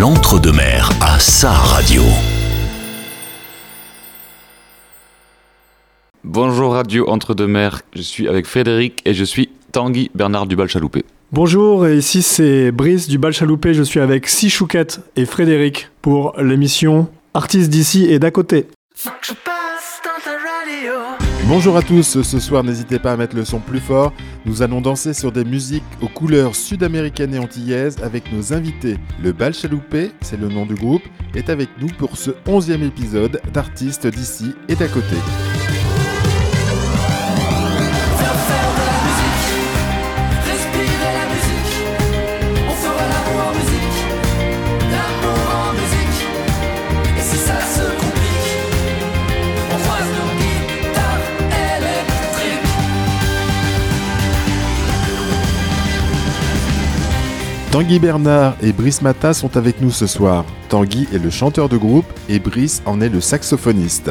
l'entre-deux-mer à sa radio. Bonjour Radio Entre-deux-Mers, je suis avec Frédéric et je suis Tanguy Bernard du Bal-Chaloupé. Bonjour, et ici c'est Brice du Bal-Chaloupé, je suis avec Sichouquette et Frédéric pour l'émission Artistes d'ici et d'à côté. Bonjour à tous, ce soir n'hésitez pas à mettre le son plus fort. Nous allons danser sur des musiques aux couleurs sud-américaines et antillaises avec nos invités. Le Bal Chaloupé, c'est le nom du groupe, est avec nous pour ce 11e épisode d'Artistes d'ici et d'à côté. Tanguy Bernard et Brice Mata sont avec nous ce soir. Tanguy est le chanteur de groupe et Brice en est le saxophoniste.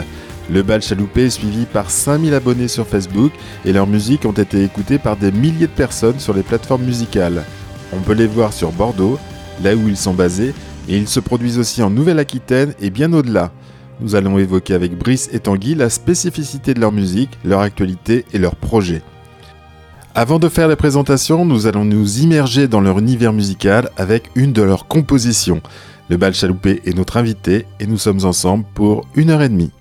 Le bal chaloupé est suivi par 5000 abonnés sur Facebook et leurs musiques ont été écoutées par des milliers de personnes sur les plateformes musicales. On peut les voir sur Bordeaux, là où ils sont basés, et ils se produisent aussi en Nouvelle-Aquitaine et bien au-delà. Nous allons évoquer avec Brice et Tanguy la spécificité de leur musique, leur actualité et leurs projets. Avant de faire les présentations, nous allons nous immerger dans leur univers musical avec une de leurs compositions. Le bal chaloupé est notre invité et nous sommes ensemble pour une heure et demie.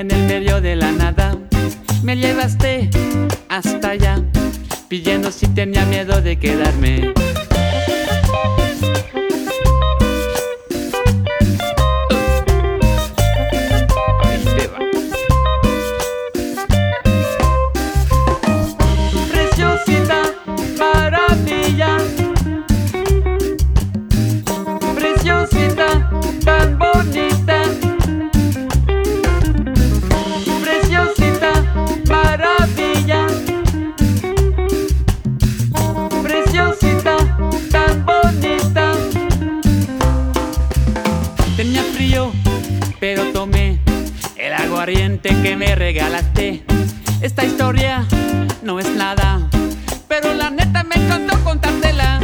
En el medio de la nada. Me llevaste hasta allá, pidiendo si tenía miedo de quedarme. Que me regalaste. Esta historia no es nada, pero la neta me encantó contártela.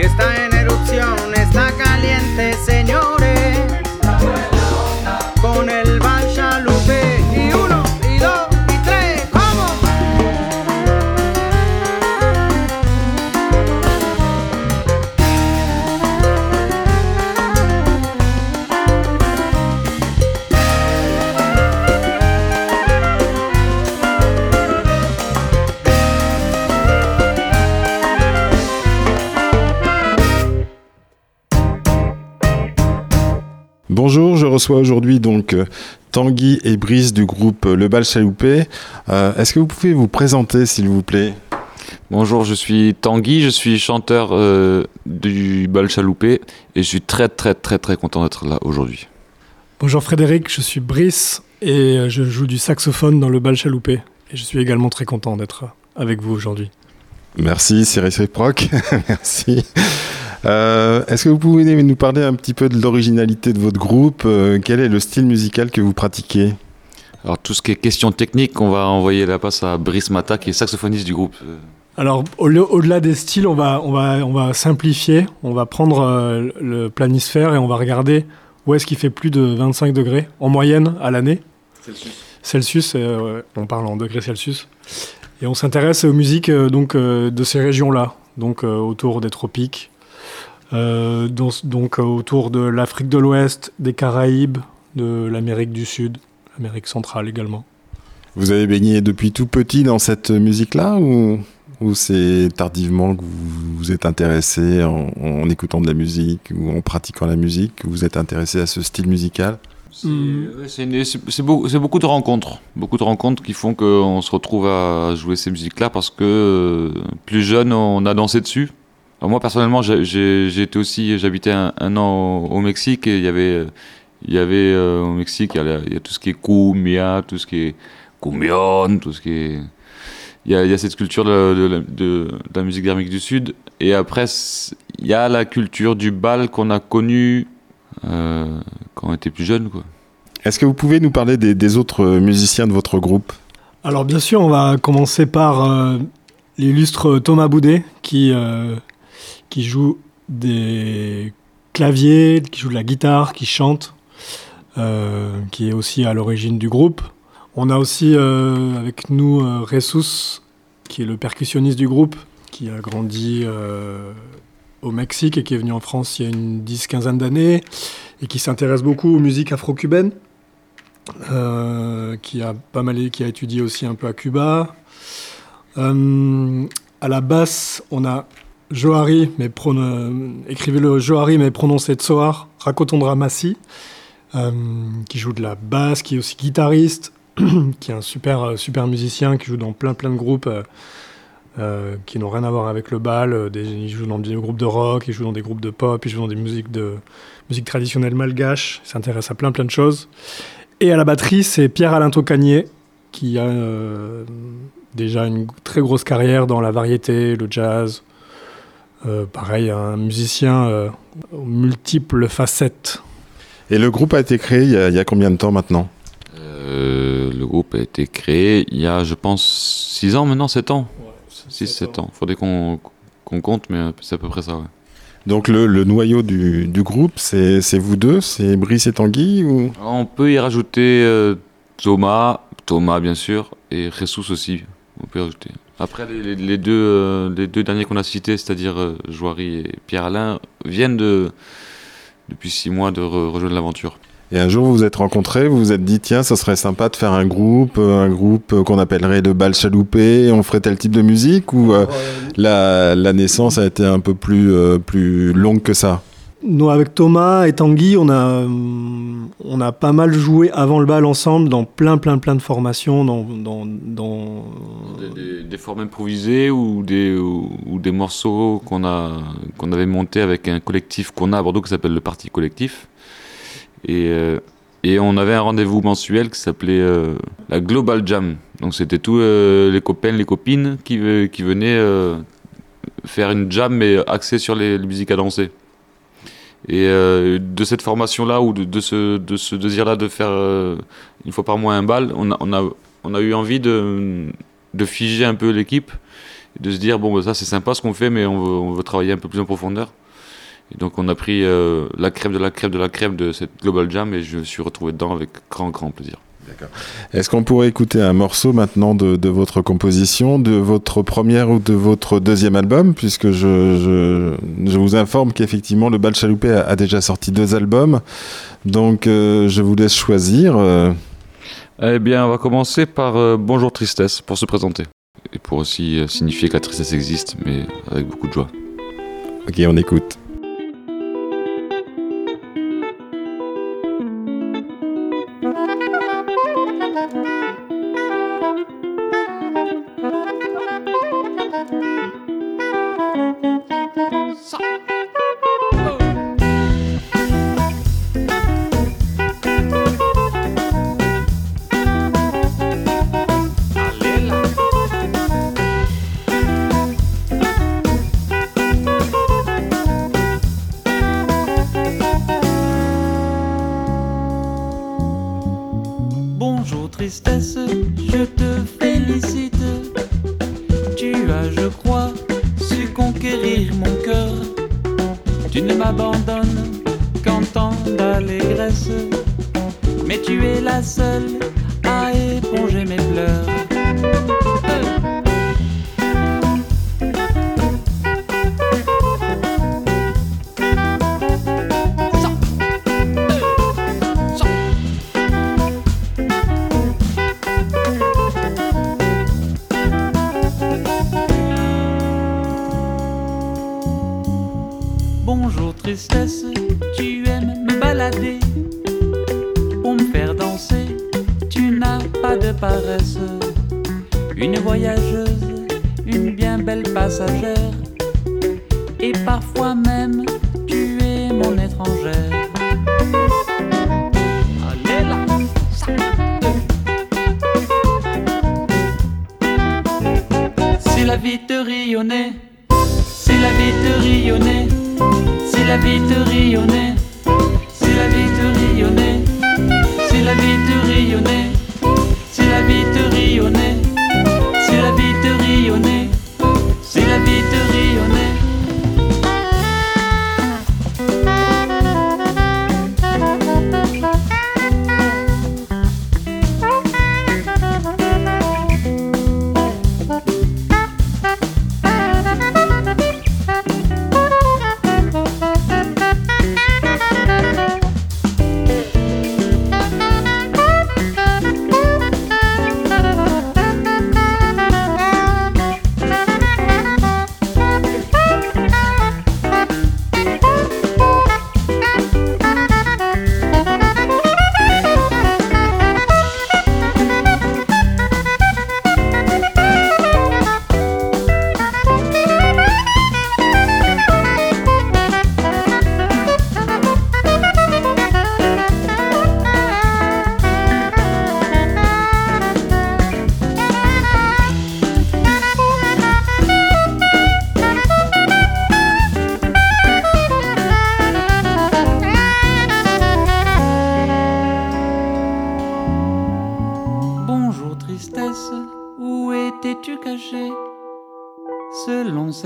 Y está en Aujourd'hui donc euh, Tanguy et Brice du groupe euh, Le Bal Chaloupé. Euh, Est-ce que vous pouvez vous présenter s'il vous plaît? Bonjour, je suis Tanguy, je suis chanteur euh, du bal chaloupé et je suis très très très très content d'être là aujourd'hui. Bonjour Frédéric, je suis Brice et je joue du saxophone dans le bal chaloupé. Et je suis également très content d'être avec vous aujourd'hui. Merci, c'est réciproque. Merci. Euh, Est-ce que vous pouvez nous parler un petit peu de l'originalité de votre groupe Euh, Quel est le style musical que vous pratiquez? Alors tout ce qui est question technique, on va envoyer la passe à Brice Mata qui est saxophoniste du groupe. Alors, au- au-delà des styles, on va, on, va, on va simplifier. On va prendre euh, le planisphère et on va regarder où est-ce qu'il fait plus de 25 degrés en moyenne à l'année. Celsius, euh, ouais, on parle en degrés Celsius. Et on s'intéresse aux musiques euh, donc, euh, de ces régions-là, donc euh, autour des tropiques, euh, donc, donc, euh, autour de l'Afrique de l'Ouest, des Caraïbes, de l'Amérique du Sud, l'Amérique centrale également. Vous avez baigné depuis tout petit dans cette musique-là ou, ou c'est tardivement que vous vous êtes intéressé en, en écoutant de la musique ou en pratiquant la musique que vous êtes intéressé à ce style musical? C'est beaucoup de rencontres, beaucoup de rencontres qui font qu'on se retrouve à jouer ces musiques-là parce que euh, plus jeune, on a dansé dessus. Alors moi personnellement, été aussi, j'habitais un, un an au, au Mexique et il y avait, il y avait euh, au Mexique, il y, a, la- il y a tout ce qui est cumbia, tout ce qui est cumbion, tout ce qui est, il y a, il y a cette culture de, de, de- de la musique d'Amérique du Sud et après il y a la culture du bal qu'on a connue euh, quand on était plus jeune, quoi. Est-ce que vous pouvez nous parler des, des autres musiciens de votre groupe? Alors bien sûr, on va commencer par euh, l'illustre Thomas Boudet qui, euh, qui joue des claviers, qui joue de la guitare, qui chante, euh, qui est aussi à l'origine du groupe. On a aussi euh, avec nous euh, qui est le percussionniste du groupe, qui a grandi euh, au Mexique et qui est venu en France il y a une dix-quinzaine d'années et qui s'intéresse beaucoup aux musiques afro-cubaines. Qui a pas mal qui a étudié aussi un peu à Cuba. À la basse, on a Johari, mais prono- écrivez-le Johari, mais prononcé Tsoar, Rakotondra Massi, euh, qui joue de la basse, qui est aussi guitariste, qui est un super, euh, super musicien, qui joue dans plein plein de groupes euh, euh, qui n'ont rien à voir avec le bal. euh, il joue dans des groupes de rock, il joue dans des groupes de pop, il joue dans des musiques de musique traditionnelle malgache. Il s'intéresse à plein plein de choses. Et à la batterie, c'est Pierre-Alain Tocanier, qui a euh, déjà une très grosse carrière dans la variété, le jazz. Euh, pareil, un musicien euh, aux multiples facettes. Et le groupe a été créé il y a, il y a combien de temps maintenant Euh, le groupe a été créé il y a, je pense, 6 ans maintenant, 7 ans. 6-7 ans. Faudrait qu'on qu'on compte, mais c'est à peu près ça. ouais. Donc le, le noyau du, du groupe, c'est vous deux C'est Brice et Tanguy ou... On peut y rajouter euh, Thomas, Thomas bien sûr, et Jesus aussi. On peut y rajouter. Après, les, les- les deux, euh, les deux derniers qu'on a cités, c'est-à-dire euh, Joiry et Pierre-Alain, viennent de, depuis 6 mois de re- rejoindre l'aventure. Et un jour vous vous êtes rencontrés, vous vous êtes dit tiens, ça serait sympa de faire un groupe, euh, un groupe euh, qu'on appellerait le bal chaloupé, on ferait tel type de musique ou euh, la, la naissance a été un peu plus, euh, plus longue que ça? Nous, avec Thomas et Tanguy, on a, on a pas mal joué avant le bal ensemble dans plein, plein, plein de formations, dans, Des, formes improvisées ou des, ou, des morceaux qu'on qu'on avait montés avec un collectif qu'on a à Bordeaux qui s'appelle le Parti Collectif. Et, euh, et on avait un rendez-vous mensuel qui s'appelait euh, la Global Jam. Donc c'était tous euh, les copains, les copines qui, qui venaient faire une jam mais axée sur les, les musiques à danser. Et euh, de cette formation-là ou de, ce, de ce désir-là de faire euh, une fois par mois un bal, on a, on a, on a eu envie de, de figer un peu l'équipe, de se dire bon bah, ça c'est sympa ce qu'on fait, mais on veut, on veut travailler un peu plus en profondeur. Et donc on a pris euh, la crème de la crème de la crème de cette Global Jam et je me suis retrouvé dedans avec grand grand plaisir. Est-ce qu'on pourrait écouter un morceau maintenant de, de votre composition, de votre première ou de votre deuxième album Puisque je, je, je vous informe qu'effectivement le Bal Chaloupé a, a déjà sorti deux albums. Donc euh, je vous laisse choisir. euh. Eh bien, on va commencer par euh, Bonjour Tristesse pour se présenter. Et pour aussi signifier que la tristesse existe, mais avec beaucoup de joie. Ok, on écoute.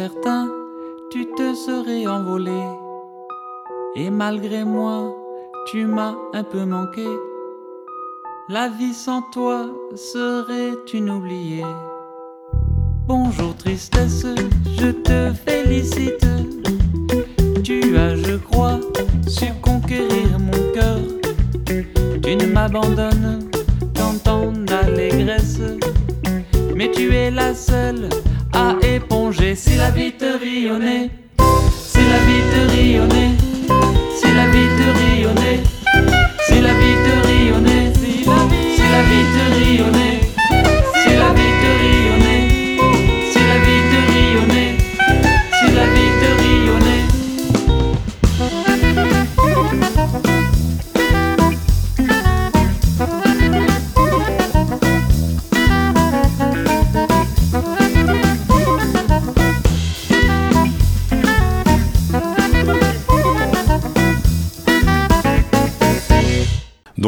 Selon certains, tu te serais envolé. Et malgré moi, tu m'as un peu manqué. La vie sans toi serait une oubliée. Bonjour tristesse, je te félicite. Tu as, je crois, su conquérir mon cœur. Tu ne m'abandonnes qu'en temps d'allégresse. Mais tu es la seule à éponger si la vie te rayonnait. Si la vie te rayonnait. Si la vie te rayonnait. Si la vie te. Si la vie, si la vie te. Si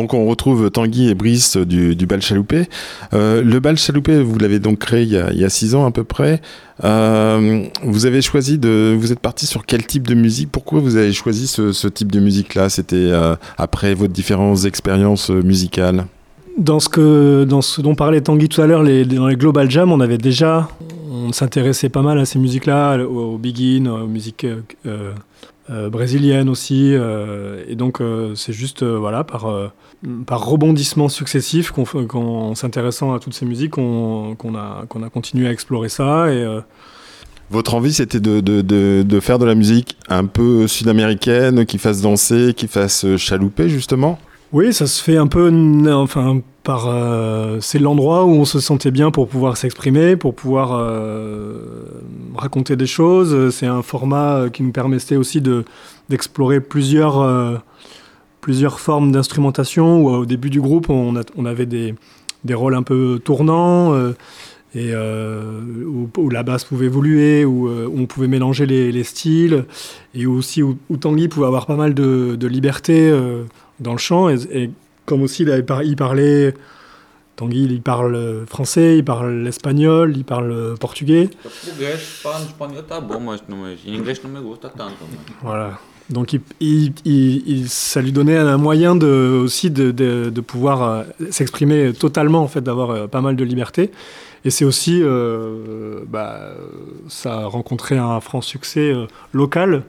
donc on retrouve Tanguy et Brice du, bal chaloupé. Euh, le bal chaloupé, vous l'avez donc créé il y, a, six ans à peu près. Euh, vous avez choisi de, vous êtes parti sur quel type de musique? Pourquoi vous avez choisi ce, type de musique-là? C'était euh, après vos différentes expériences musicales? Dans ce, que, dans ce dont parlait Tanguy tout à l'heure, les, dans les Global Jam, on avait déjà, on s'intéressait pas mal à ces musiques-là, au, au Begin, aux musiques euh, brésiliennes aussi, euh, et donc euh, c'est juste, voilà, par, par rebondissement successif, qu'on, qu'en s'intéressant à toutes ces musiques, qu'on, qu'on a, qu'on a continué à explorer ça, et Votre envie, c'était de, de, de, de faire de la musique un peu sud-américaine, qui fasse danser, qui fasse chalouper, justement? Oui, ça se fait un peu, enfin, euh, c'est l'endroit où on se sentait bien pour pouvoir s'exprimer, pour pouvoir euh, raconter des choses. C'est un format euh, qui nous permettait aussi de d'explorer plusieurs plusieurs formes d'instrumentation. Au début du groupe, on, avait des des rôles un peu tournants. où, la basse pouvait évoluer, où, on pouvait mélanger les, les styles, et aussi où, Tanguy pouvait avoir pas mal de, liberté dans le chant. Comme aussi il, parlait, Tanguy il parle français, il parle espagnol, il parle portugais. Gusta tanto. Voilà. Donc il, il- il- ça lui donnait un moyen aussi de, pouvoir euh, s'exprimer totalement, en fait, d'avoir euh, pas mal de liberté. Et c'est aussi, euh, bah, euh, ça a rencontré un franc succès euh, local.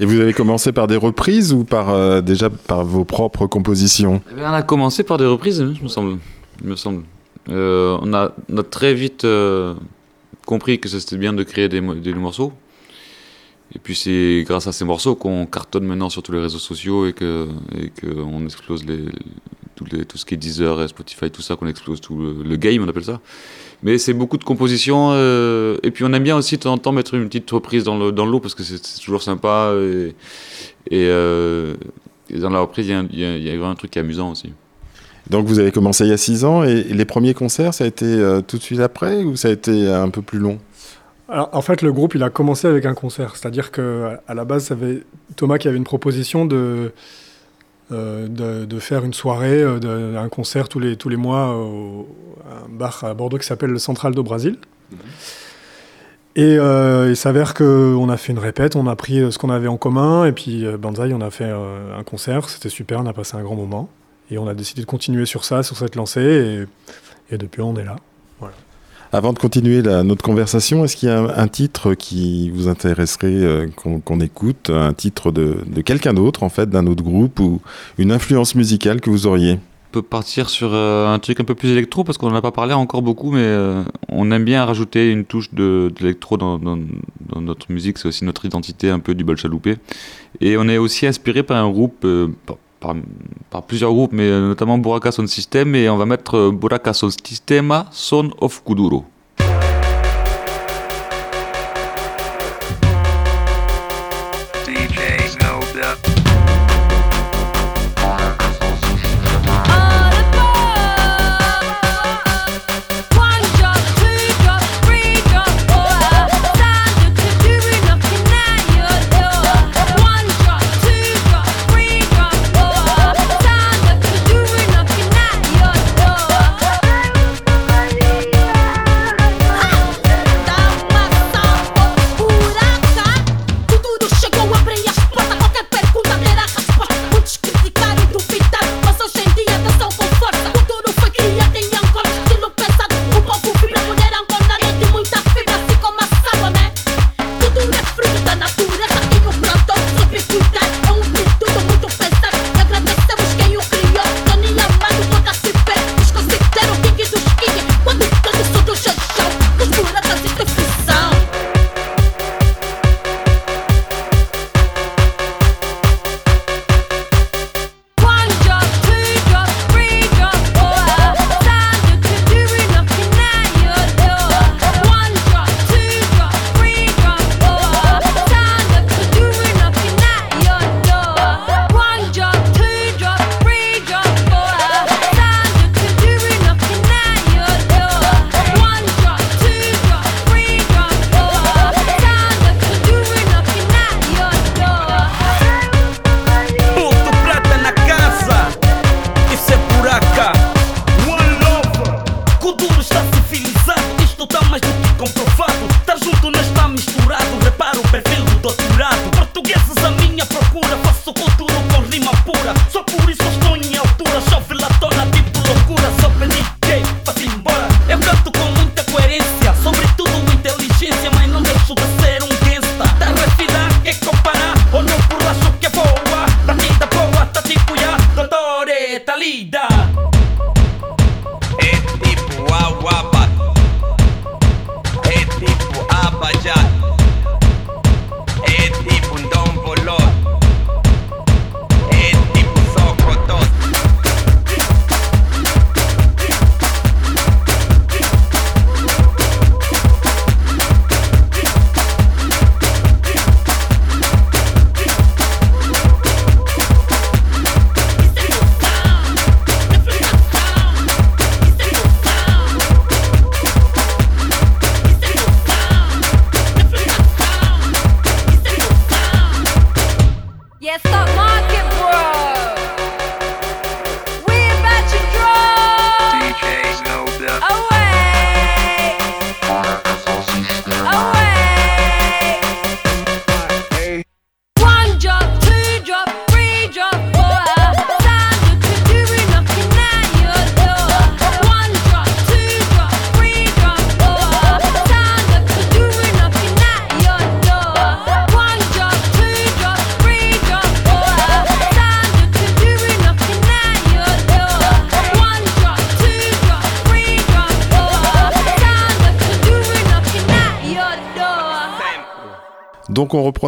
Et vous avez commencé par des reprises ou par euh, déjà par vos propres compositions? Eh on a commencé par des reprises, hein, il me semble. Il me semble. Euh, on, a, très vite euh, compris que c'était bien de créer des, des morceaux. Et puis c'est grâce à ces morceaux qu'on cartonne maintenant sur tous les réseaux sociaux et que et qu'on explose les, tout, les, tout ce qui est Deezer, et Spotify, tout ça, qu'on explose tout le, le game, on appelle ça. Mais c'est beaucoup de compositions. euh, et puis on aime bien aussi de temps en temps mettre une petite reprise dans le dans l'eau parce que c'est c'est toujours sympa. Et, et, euh, et dans la reprise, il y a un- il y, a- il y a vraiment un truc qui est amusant aussi. Donc vous avez commencé il y a six ans et les premiers concerts, ça a été euh, tout de suite après ou ça a été un peu plus long? Alors, en fait, le groupe, il a commencé avec un concert. C'est-à-dire que à la base, ça avait Thomas qui avait une proposition de, de, de faire une soirée, euh, de- un concert tous les, tous les mois au, à un bar à Bordeaux qui s'appelle le Central do Brasil. Et euh, il s'avère qu'on a fait une répète, on a pris euh, ce qu'on avait en commun, et puis euh, Banzai, on a fait euh, un concert, c'était super, on a passé un grand moment. Et on a décidé de continuer sur ça, sur cette lancée, et, et depuis on est là. Avant de continuer notre conversation, est-ce qu'il y a un, titre qui vous intéresserait euh, qu'on écoute, un titre de, quelqu'un d'autre en fait, d'un autre groupe ou une influence musicale que vous auriez? On peut partir sur euh, un truc un peu plus électro parce qu'on n'en a pas parlé encore beaucoup, mais euh, on aime bien rajouter une touche d'électro dans, notre musique. C'est aussi notre identité un peu du bal chaloupé. Et on est aussi inspiré par un groupe, par, plusieurs groupes, mais notamment Buraka Son System. Et on va mettre euh, Buraka Son Sistema Son of Kuduro.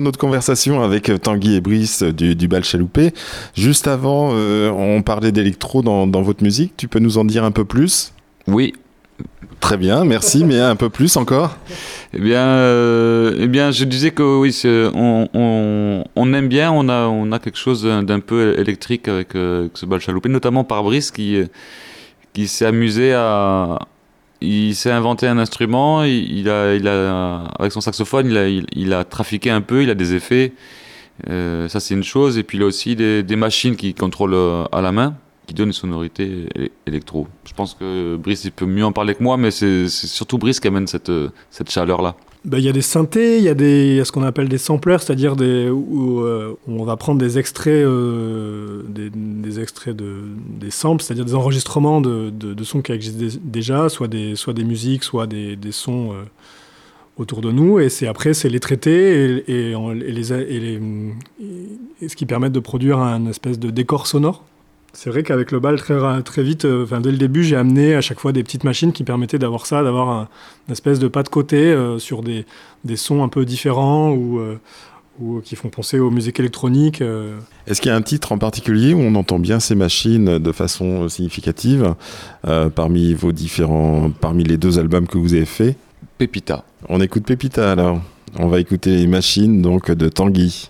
Notre conversation avec euh, Tanguy et Brice euh, du, du bal chaloupé. Juste avant, euh, on parlait d'électro dans, dans votre musique. Tu peux nous en dire un peu plus? Oui. Très bien, merci, mais un peu plus encore Eh bien, euh, eh bien, je disais que oui, on, on, on aime bien, on a, on a quelque chose d'un peu électrique avec, euh, avec ce bal chaloupé, notamment par Brice qui, qui s'est amusé à. Il s'est inventé un instrument, il, a, il a, avec son saxophone, il a, il, il a trafiqué un peu, il a des effets. Euh, ça, c'est une chose. Et puis, il a aussi des, des machines qui contrôlent euh, à la main, qui donnent une sonorité électro. Je pense que Brice, il peut mieux en parler que moi, mais c'est c'est surtout Brice qui amène cette, euh, cette chaleur-là. Bah, Il y a des synthés, il y a y a ce qu'on appelle des samplers, c'est-à-dire euh, où on va prendre des extraits, euh, des, extraits de, des samples, c'est-à-dire des enregistrements de, de, sons qui existent dé- déjà, soit des, soit des musiques, soit des, des sons euh, autour de nous. Et après, c'est les traiter et, les, et, les, ce qui permet de produire un espèce de décor sonore. C'est vrai qu'avec le bal, très, très vite, euh, enfin, dès le début, j'ai amené à chaque fois des petites machines qui permettaient d'avoir ça, d'avoir un, une espèce de pas de côté euh, sur des, des sons un peu différents ou, euh, ou qui font penser aux musiques électroniques. euh. Est-ce qu'il y a un titre en particulier où on entend bien ces machines de façon significative euh, parmi vos différents, parmi les deux albums que vous avez faits? Pépita. On écoute Pépita alors. On va écouter les machines donc de Tanguy.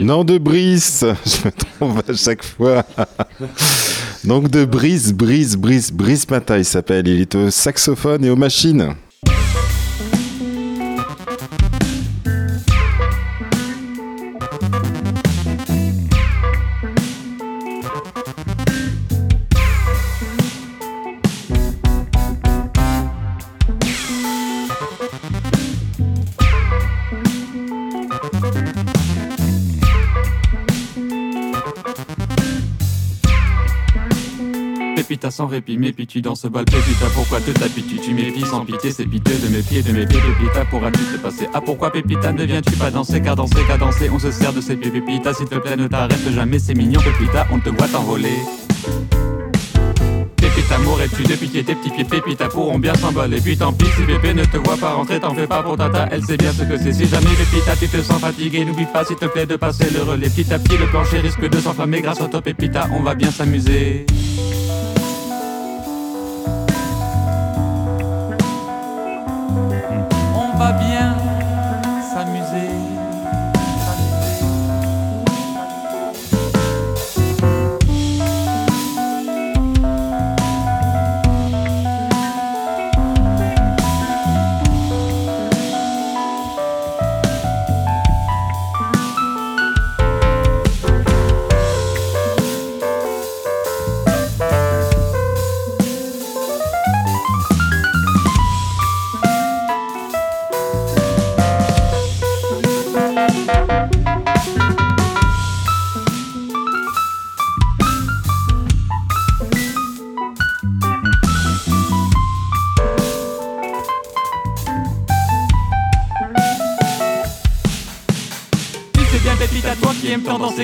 Non, de Brice Je me trompe à chaque fois. Donc de Brice, Brice, Brice, Brice Mata, il s'appelle. Il est au saxophone et aux machines. Pépita sans répit, mais puis tu dans ce bal Pépita Pourquoi te tapis tu méfies sans pitié, c'est piteux de mes pieds, de mes pieds Pépita, pourras-tu te passer? Ah pourquoi Pépita ne viens-tu pas danser? Car danser, qu'à danser, on se sert de ses pieds Pépita, s'il te plaît ne t'arrête jamais, c'est mignon Pépita, on te voit t'envoler. Pépita, mourrais-tu de pitié? Tes petits pieds Pépita pourront bien s'emballer Puis tant pis si Pépé ne te voit pas rentrer T'en fais pas pour Tata, elle sait bien ce que c'est. Si jamais Pépita tu te sens fatigué N'oublie pas s'il te plaît de passer le relais. Petit à petit le plancher risque de s'enflammer. Grâce à toi Pépita, on va bien s'amuser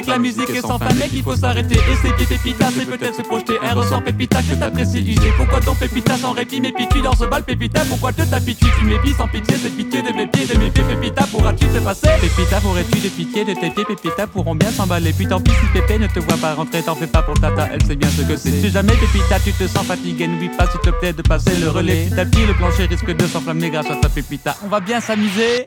la musique est sans fin Mec il faut s'arrêter. Et c'est qui Pépita C'est peut-être se projeter. Un ressort Pépita que t'apprécies user Pourquoi donc Pépita sans répit. Puis tu dans ce bal Pépita Pourquoi te t'habitues tu sans pitié C'est pitié de mes pieds de mes pieds Pépita pourras-tu te passer? Pépita pourrais-tu de pitié de tes pieds Pépita pourront bien s'emballer. Puis tant pis si Pépé ne te voit pas rentrer. T'en fais pas pour Tata elle sait bien ce que c'est. Si jamais Pépita tu te sens fatigué N'oublie pas s'il te plaît de passer le relais. Petit à le plancher risque de s'enflammer grâce à ta Pépita. On va bien s'amuser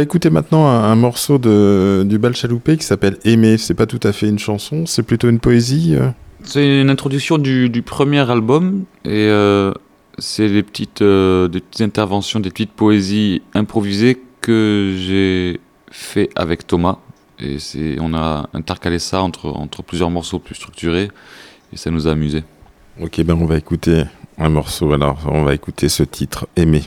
va écouter maintenant un, un morceau de, du bal chaloupé qui s'appelle Aimer. C'est pas tout à fait une chanson, c'est plutôt une poésie. euh. C'est une introduction du, du premier album et euh, c'est des petites, euh, des petites interventions, des petites poésies improvisées que j'ai fait avec Thomas. Et c'est, on a intercalé ça entre, entre plusieurs morceaux plus structurés et ça nous a amusé. Ok, ben on va écouter un morceau. Alors, on va écouter ce titre aimer.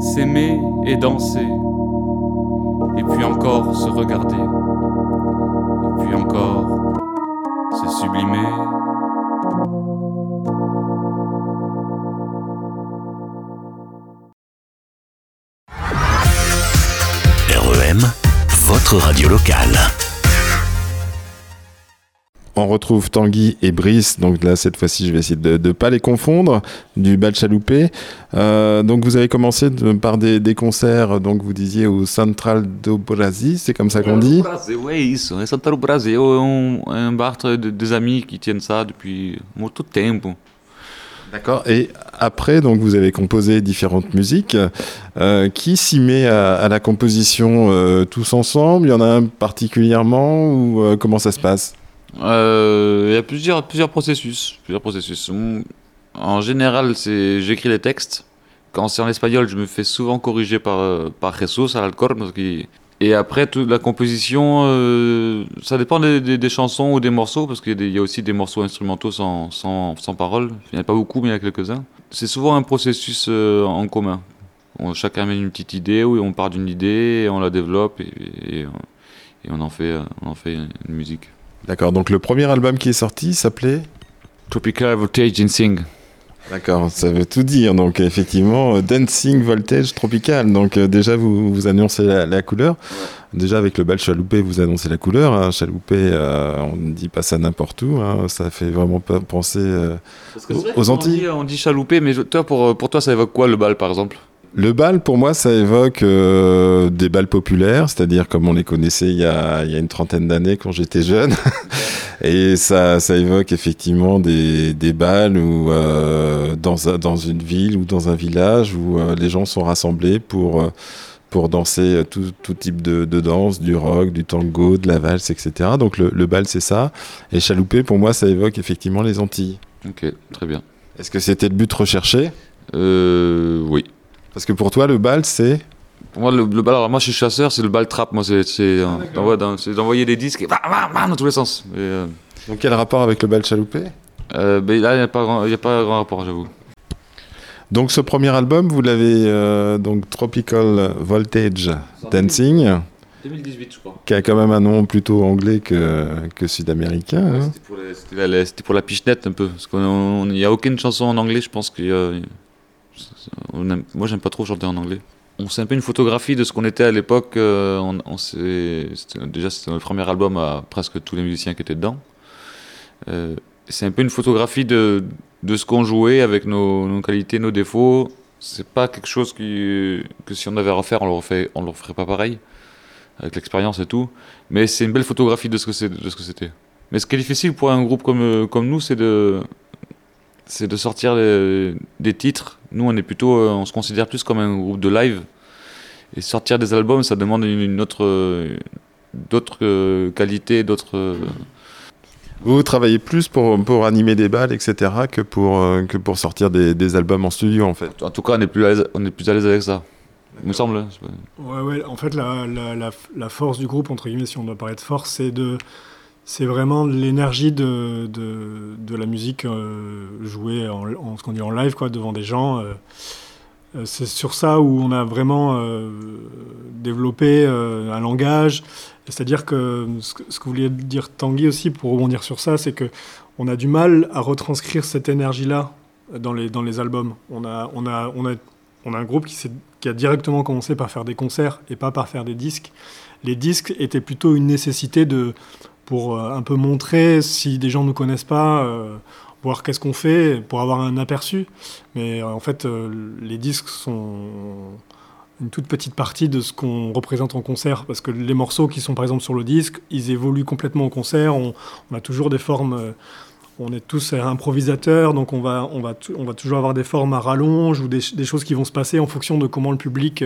S'aimer et danser. Et puis encore se regarder. Et puis encore se sublimer. REM, votre radio locale. On retrouve Tanguy et Brice. Donc là, cette fois-ci, je vais essayer de ne pas les confondre. Du bal chaloupé. Euh, donc vous avez commencé de- par des, des concerts. Donc vous disiez au Central do Brasil, c'est comme ça qu'on dit. É isso. É Santana do Brasil. Um, é um bar de, des amis qui tiennent ça depuis muito tempo. D'accord. Et après, donc vous avez composé différentes musiques. Euh, qui s'y met à, à la composition euh, tous ensemble? Il y en a un particulièrement ou euh, comment ça se passe? Il y a plusieurs, plusieurs processus. Plusieurs processus. En général, c'est j'écris les textes. Quand c'est en espagnol, je me fais souvent corriger par, euh, par Jesus à l'alcool. Et après, toute la composition, euh, ça dépend des, chansons ou des morceaux, parce qu'il y, a aussi des morceaux instrumentaux sans, sans, sans parole. Il n'y en a pas beaucoup, mais il y en a quelques-uns. C'est souvent un processus euh, en commun. Chacun amène une petite idée, où on part d'une idée, et on la développe, et, et, on, en fait, euh, on en fait une musique. D'accord. Donc le premier album qui est sorti s'appelait Tropical Voltage Ginseng. D'accord, ça veut tout dire. Donc effectivement, euh, Dancing Voltage Tropical. Donc euh, déjà, vous, vous annoncez la, la couleur. Déjà avec le bal chaloupé, vous annoncez la couleur. hein. Chaloupé, euh, on ne dit pas ça n'importe où. hein. Ça fait vraiment pas penser... euh, Aux- aux Antilles. On dit, on dit chaloupé, mais je- toi, pour, pour toi, ça évoque quoi le bal, par exemple? Le bal, pour moi, ça évoque euh, des bals populaires, c'est-à-dire comme on les connaissait il y a, il y a une trentaine d'années quand j'étais jeune. Et ça, ça évoque effectivement des, des bals où, euh, dans, dans une ville ou dans un village où euh, les gens sont rassemblés pour, pour danser tout, tout type de, de danse, du rock, du tango, de la valse, etc. Donc le, le bal, c'est ça. Et chaloupé, pour moi, ça évoque effectivement les Antilles. Ok, très bien. Est-ce que c'était le but recherché? Oui. Parce que pour toi, le bal, c'est... Pour moi, le, le bal, alors moi, je suis chasseur, c'est le bal trap. Moi, c'est c'est, euh, d'envoyer dans- c'est d'envoyer des disques et bam, bam, bam, dans tous les sens. Et, euh, Donc quel rapport avec le bal chaloupé euh, ben là, il n'y a, pas grand- y a pas grand rapport, j'avoue. Donc ce premier album, vous l'avez euh, donc Tropical Voltage Dancing, 2018, je crois. qui a quand même un nom plutôt anglais que, que sud-américain. hein. C'était pour, la- c'était la- c'était pour la pichenette un peu. Parce qu'il n'y a aucune chanson en anglais, je pense qu'il y a. on aime- moi, j'aime pas trop chanter en anglais. On c'est un peu une photographie de ce qu'on était à l'époque. euh, on, on s'est- déjà, c'était notre premier album à presque tous les musiciens qui étaient dedans. Euh, c'est un peu une photographie de, de ce qu'on jouait avec nos, qualités, nos défauts. C'est pas quelque chose que si on avait à refaire, on le, refait, on le referait pas pareil, avec l'expérience et tout. Mais c'est une belle photographie de ce que de ce que c'était. Mais ce qui est difficile pour un groupe comme, comme nous, c'est de, c'est de sortir les- des titres. Nous, on est plutôt, euh, on se considère plus comme un groupe de live. Et sortir des albums, ça demande une, une autre, euh, d'autres euh, qualités, d'autres. Vous, travaillez plus pour, pour animer des balles, etc., que pour, que pour sortir des, des albums en studio, en fait. En tout cas, on est plus à l'aise, on est plus à l'aise avec ça. Il me semble. hein. Ouais, ouais, en fait, la, la, la, la force du groupe, entre guillemets, si on doit parler de force, c'est de. C'est vraiment l'énergie de, de, de la musique euh, jouée en, ce qu'on dit en live, quoi, devant des gens. euh. Euh, c'est sur ça où on a vraiment développé un langage. C'est-à-dire que ce, que ce que voulait dire Tanguy aussi, pour rebondir sur ça, c'est que on a du mal à retranscrire cette énergie-là dans les, dans les albums. On a, on a, on a, on a un groupe qui a directement commencé par faire des concerts et pas par faire des disques. Les disques étaient plutôt une nécessité de, pour euh, un peu montrer si des gens ne nous connaissent pas, euh, voir qu'est-ce qu'on fait, pour avoir un aperçu. Mais euh, en fait, les disques sont une toute petite partie de ce qu'on représente en concert, parce que les morceaux qui sont par exemple sur le disque, ils évoluent complètement au concert. On, a toujours des formes. on est tous improvisateurs, donc on va, on, va on va toujours avoir des formes à rallonge ou des, choses qui vont se passer en fonction de comment le public.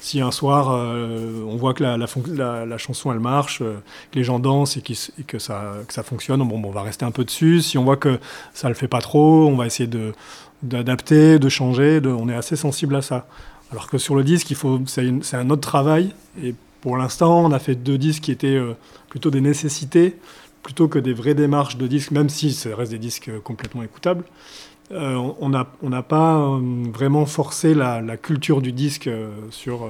Si un soir euh, on voit que la, chanson elle marche, euh, que les gens dansent et, que, ça, fonctionne, bon, on va rester un peu dessus. Si on voit que ça le fait pas trop, on va essayer de d'adapter, de changer. De, on est assez sensible à ça. Alors que sur le disque, c'est, un autre travail. Et pour l'instant, on a fait deux disques qui étaient euh, plutôt des nécessités, plutôt que des vraies démarches de disques, même si ça reste des disques complètement écoutables. Euh, on- n'a pas euh, vraiment forcé la, culture du disque euh, sur.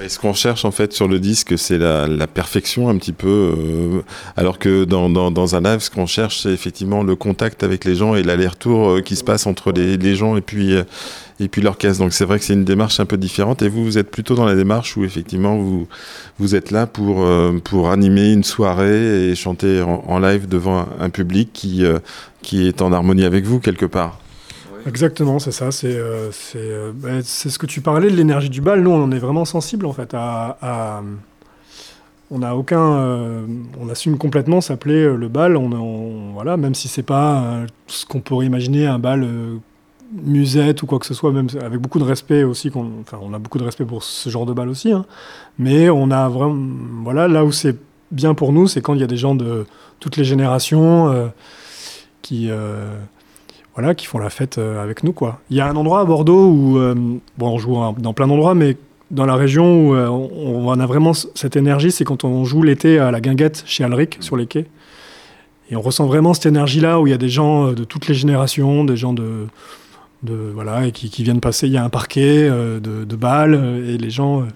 Et ce qu'on cherche en fait sur le disque, c'est la, perfection un petit peu, alors que dans, un live, ce qu'on cherche, c'est effectivement le contact avec les gens et l'aller-retour qui se passe entre les, gens et puis puis l'orchestre. Donc c'est vrai que c'est une démarche un peu différente. Et vous, vous êtes plutôt dans la démarche où effectivement vous vous êtes là pour pour animer une soirée et chanter en, live devant un, public qui qui est en harmonie avec vous quelque part. Exactement, c'est ça. C'est euh, euh, c'est ce que tu parlais de l'énergie du bal. Nous, on est vraiment sensible en fait à. on n'a aucun. euh, on assume complètement s'appeler euh, le bal. On, on- voilà, même si c'est pas ce qu'on pourrait imaginer un bal musette ou quoi que ce soit, même avec beaucoup de respect aussi. qu'on- Enfin, on a beaucoup de respect pour ce genre de bal aussi. hein. Mais on a vraiment. Voilà, là où c'est bien pour nous, c'est quand il y a des gens de toutes les générations qui. euh, voilà, qui font la fête euh, avec nous, quoi. Il y a un endroit à Bordeaux où, euh, bon, on joue dans plein d'endroits, mais dans la région où on, on a vraiment cette énergie, c'est quand on joue l'été à la guinguette chez Alric, sur les quais. Et on ressent vraiment cette énergie-là où il y a des gens de toutes les générations, des gens de, de voilà, et qui, qui viennent passer. Il y a un parquet euh, de, de balles et les gens. euh,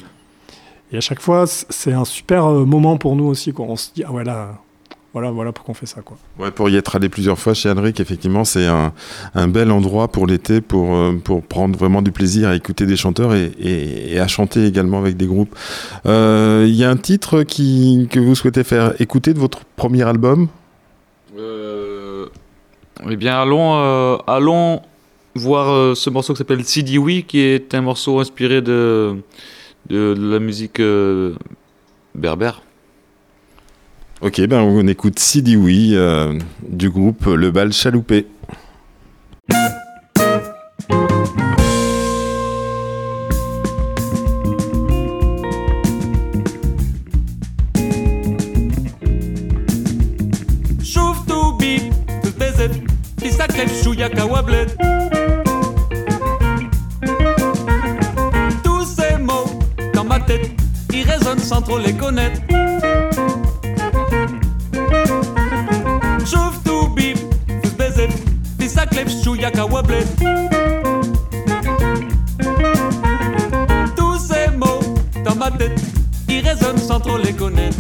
et à chaque fois, c'est un super moment pour nous aussi. Quoi. On se dit, ah ouais, là, voilà, voilà pourquoi on fait ça, quoi. Ouais, pour y être allé plusieurs fois chez Henrik, effectivement, c'est un, un bel endroit pour l'été, pour, euh, pour prendre vraiment du plaisir à écouter des chanteurs et, et- et à chanter également avec des groupes. Euh, Il y a un titre qui, que vous souhaitez faire écouter de votre premier album? Euh, eh bien, allons, euh, allons voir euh, ce morceau qui s'appelle Sidi Oui, qui est un morceau inspiré de, de, de la musique euh, berbère. Ok, ben on écoute Sidi Oui euh, du groupe Le Bal Chaloupé. Trop les connaître.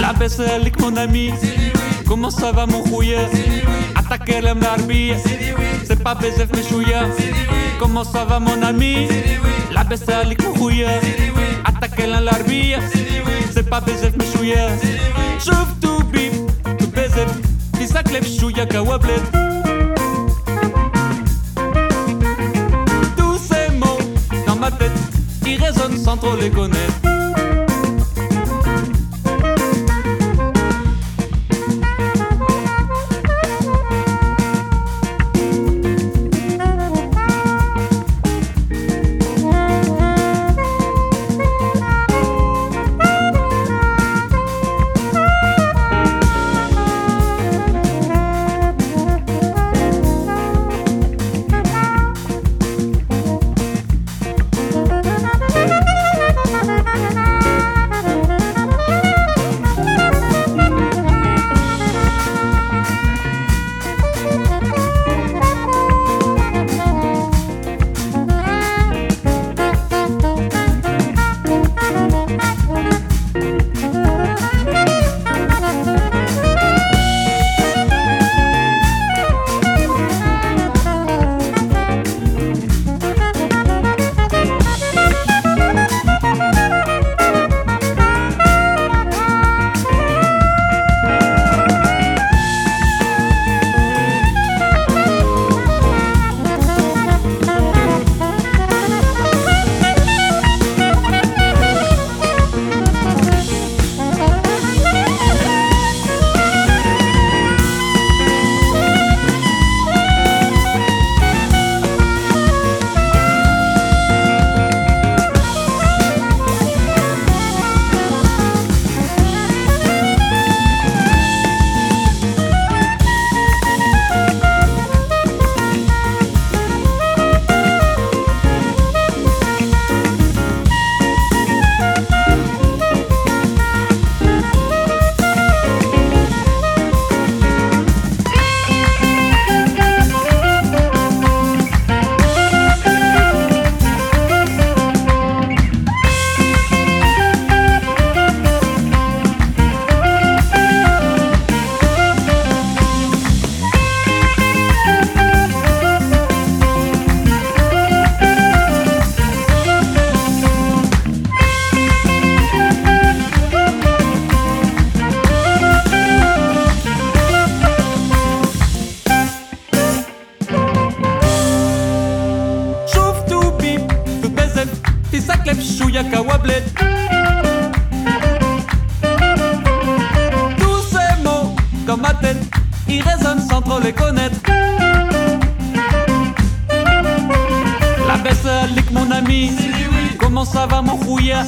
La baisse avec mon ami. Comment ça va mon rouillé Attaquer le marbi. C'est pas baiser mes chouïa. Comment ça va mon ami? La baisse avec mon rouillé. Attaquer le larbi. C'est pas baiser mes chouïa. J'ouvre tout bip, tout baiser. Que les chouïa kawablet. Tous ces mots dans ma tête, ils résonnent sans trop les connaître. Wablet. Tous ces mots dans ma tête, ils résonnent sans trop les connaître. La baisse avec mon ami, comment ça va mon chouya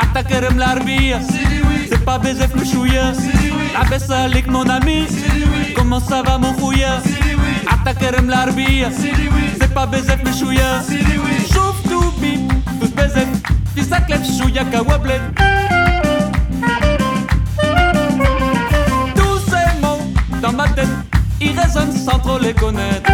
Attaquerem l'arbia, c'est pas baiser le chouya La baisse avec mon ami, comment ça va mon chouya Attaquerem l'arbia, c'est pas baiser le chouya Chouf tout bip, tout baiser, fils à clef chouya kawablet Tous ces mots dans ma tête, ils résonnent sans trop les connaître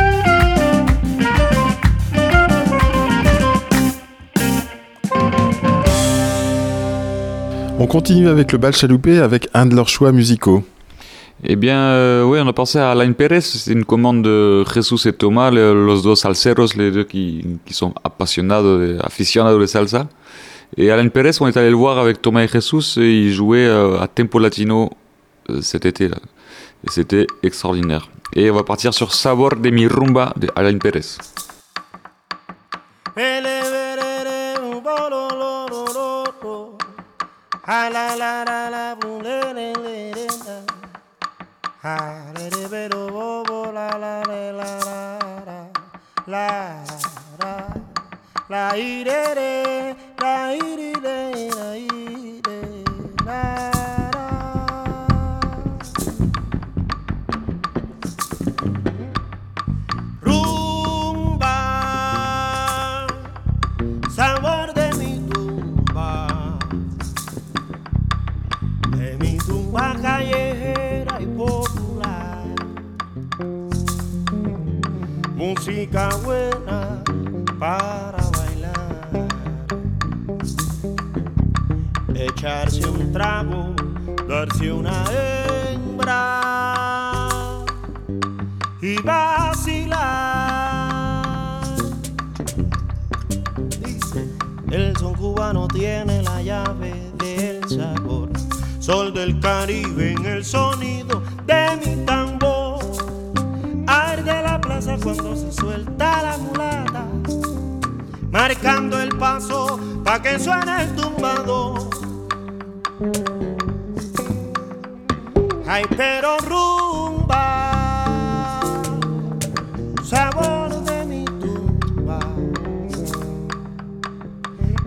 On continue avec le bal chaloupé avec un de leurs choix musicaux. Eh bien, euh, oui, on a pensé à Alain Pérez. C'est une commande de Jesus et Thomas, le- los dos salseros, les deux qui, qui sont apasionados, aficionados de salsa. Et Alain Pérez, on est allé le voir avec Thomas et Jesus et il jouait euh, à Tempo Latino euh, cet été. là. C'était extraordinaire. Et on va partir sur Sabor de mi rumba de Alain Pérez. Rumba, sabor de mi tumba, de mi tumba callejera y popular, música buena para. Echarse un trago, darse una hembra y vacilar. Dice, el son cubano tiene la llave del sabor, sol del Caribe en el sonido de mi tambor. Arde la plaza cuando se suelta la mulata, marcando el paso pa' que suene el tumbador. Ay, pero rumba, sabor de mi tumba.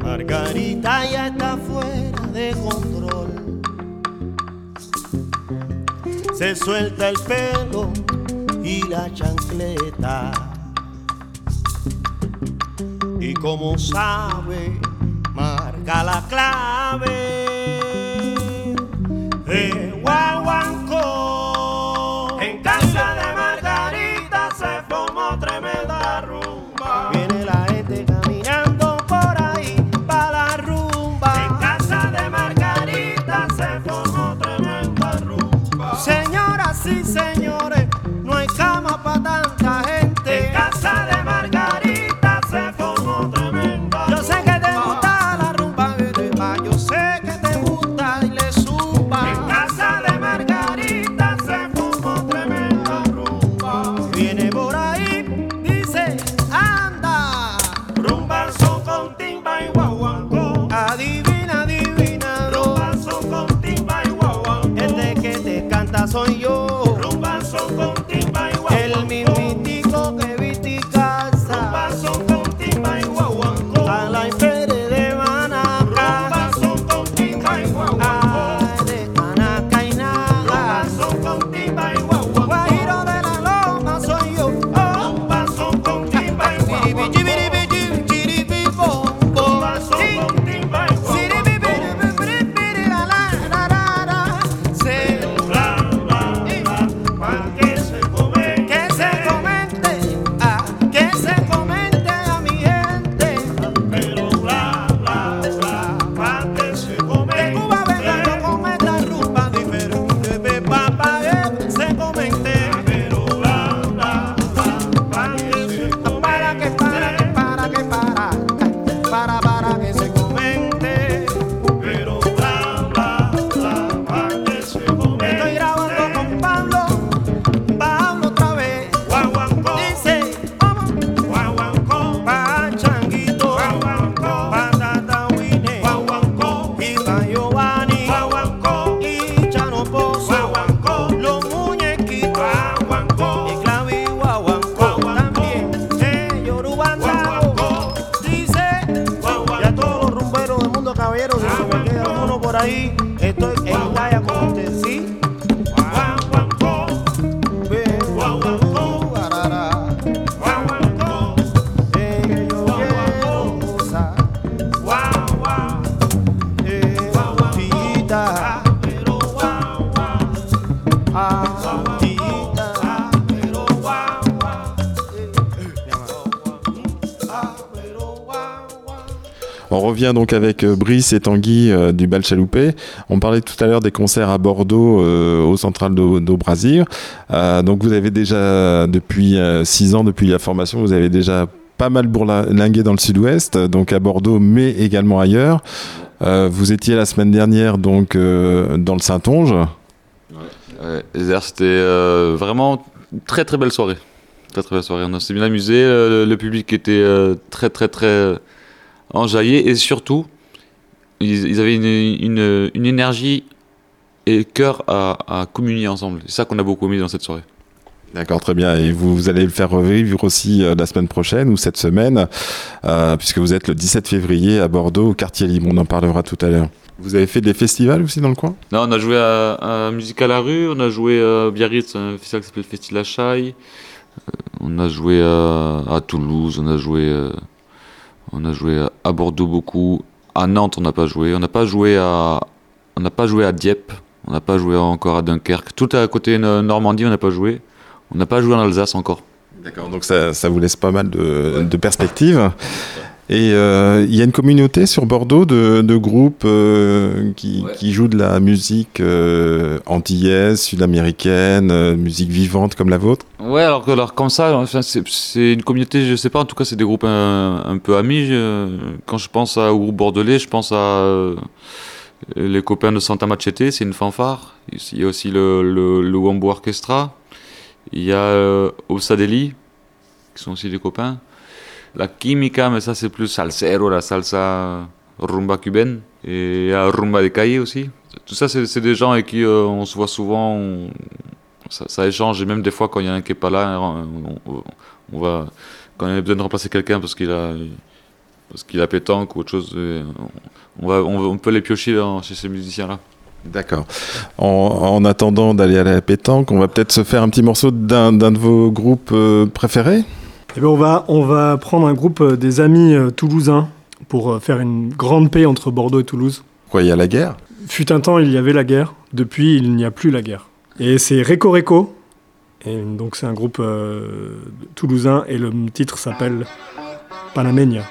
Margarita ya está fuera de control. Se suelta el pelo y la chancleta. Y como sabe, marca la clave On revient donc avec euh, Brice et Tanguy euh, du Bal Chaloupé. On parlait tout à l'heure des concerts à Bordeaux euh, au Central d'Au d'Au Brasir. Euh, donc vous avez déjà, depuis 6 ans, depuis la formation, vous avez déjà pas mal bourlingué dans le sud-ouest, donc à Bordeaux, mais également ailleurs. Vous étiez la semaine dernière donc dans le Saintonge. Ouais, c'était vraiment très très belle soirée. Très très belle soirée. On s'est bien amusé. le public était très très très euh, enjaillé et surtout, ils, ils avaient une, une, une énergie et cœur à, à communier ensemble. C'est ça qu'on a beaucoup aimé dans cette soirée. D'accord, très bien. Et vous, vous allez le faire revivre aussi euh, la semaine prochaine ou cette semaine, euh, puisque vous êtes le 17 février à Bordeaux, au quartier libre. On en parlera tout à l'heure. Vous avez fait des festivals aussi dans le coin? Non, on a joué à, à Musique à la rue, on a joué à Biarritz, un festival qui s'appelle Festival Chai. Euh, on a joué à, à Toulouse, on a joué, euh, on a joué à, Bordeaux beaucoup. À Nantes, on n'a pas joué. On n'a pas joué à, Dieppe. On n'a pas joué encore à Dunkerque. Tout à côté de Normandie, on n'a pas joué. On n'a pas joué en Alsace encore. D'accord, donc ça, vous laisse pas mal de perspectives. Et euh, il y a une communauté sur Bordeaux de, de groupes euh, qui, Ouais. qui jouent de la musique euh, antillaise, sud-américaine, musique vivante comme la vôtre? Ouais, alors, que- alors comme ça, c'est une communauté, je sais pas, en tout cas, c'est des groupes un, un peu amis. Quand je pense à, au groupe bordelais, je pense à les copains de Santa Machete, c'est une fanfare. Il y a aussi le, le, le Wambo Orchestra. Il y a Osadeli, qui sont aussi des copains. La Química, mais ça, c'est plus salsero, la salsa rumba cubaine. Et il y a Rumba de Calle aussi. Tout ça, c'est des gens avec qui euh, on se voit souvent. ça, échange et même des fois quand il y en a un qui est pas là on, va quand on a besoin de remplacer quelqu'un parce qu'il a parce qu'il a pétanque ou autre chose euh, on, va, on, peut les piocher chez ces musiciens là D'accord. En, en attendant d'aller à la pétanque, on va peut-être se faire un petit morceau d'un d'un de vos groupes euh, préférés? Eh ben, on, va, on va prendre un groupe euh, des amis euh, toulousains pour euh, faire une grande paix entre Bordeaux et Toulouse. Quoi, il y a la guerre? Fut un temps, il y avait la guerre. Depuis, il n'y a plus la guerre. Et c'est Reco Reco. Et donc, c'est un groupe euh, toulousain et le titre s'appelle. Panameña,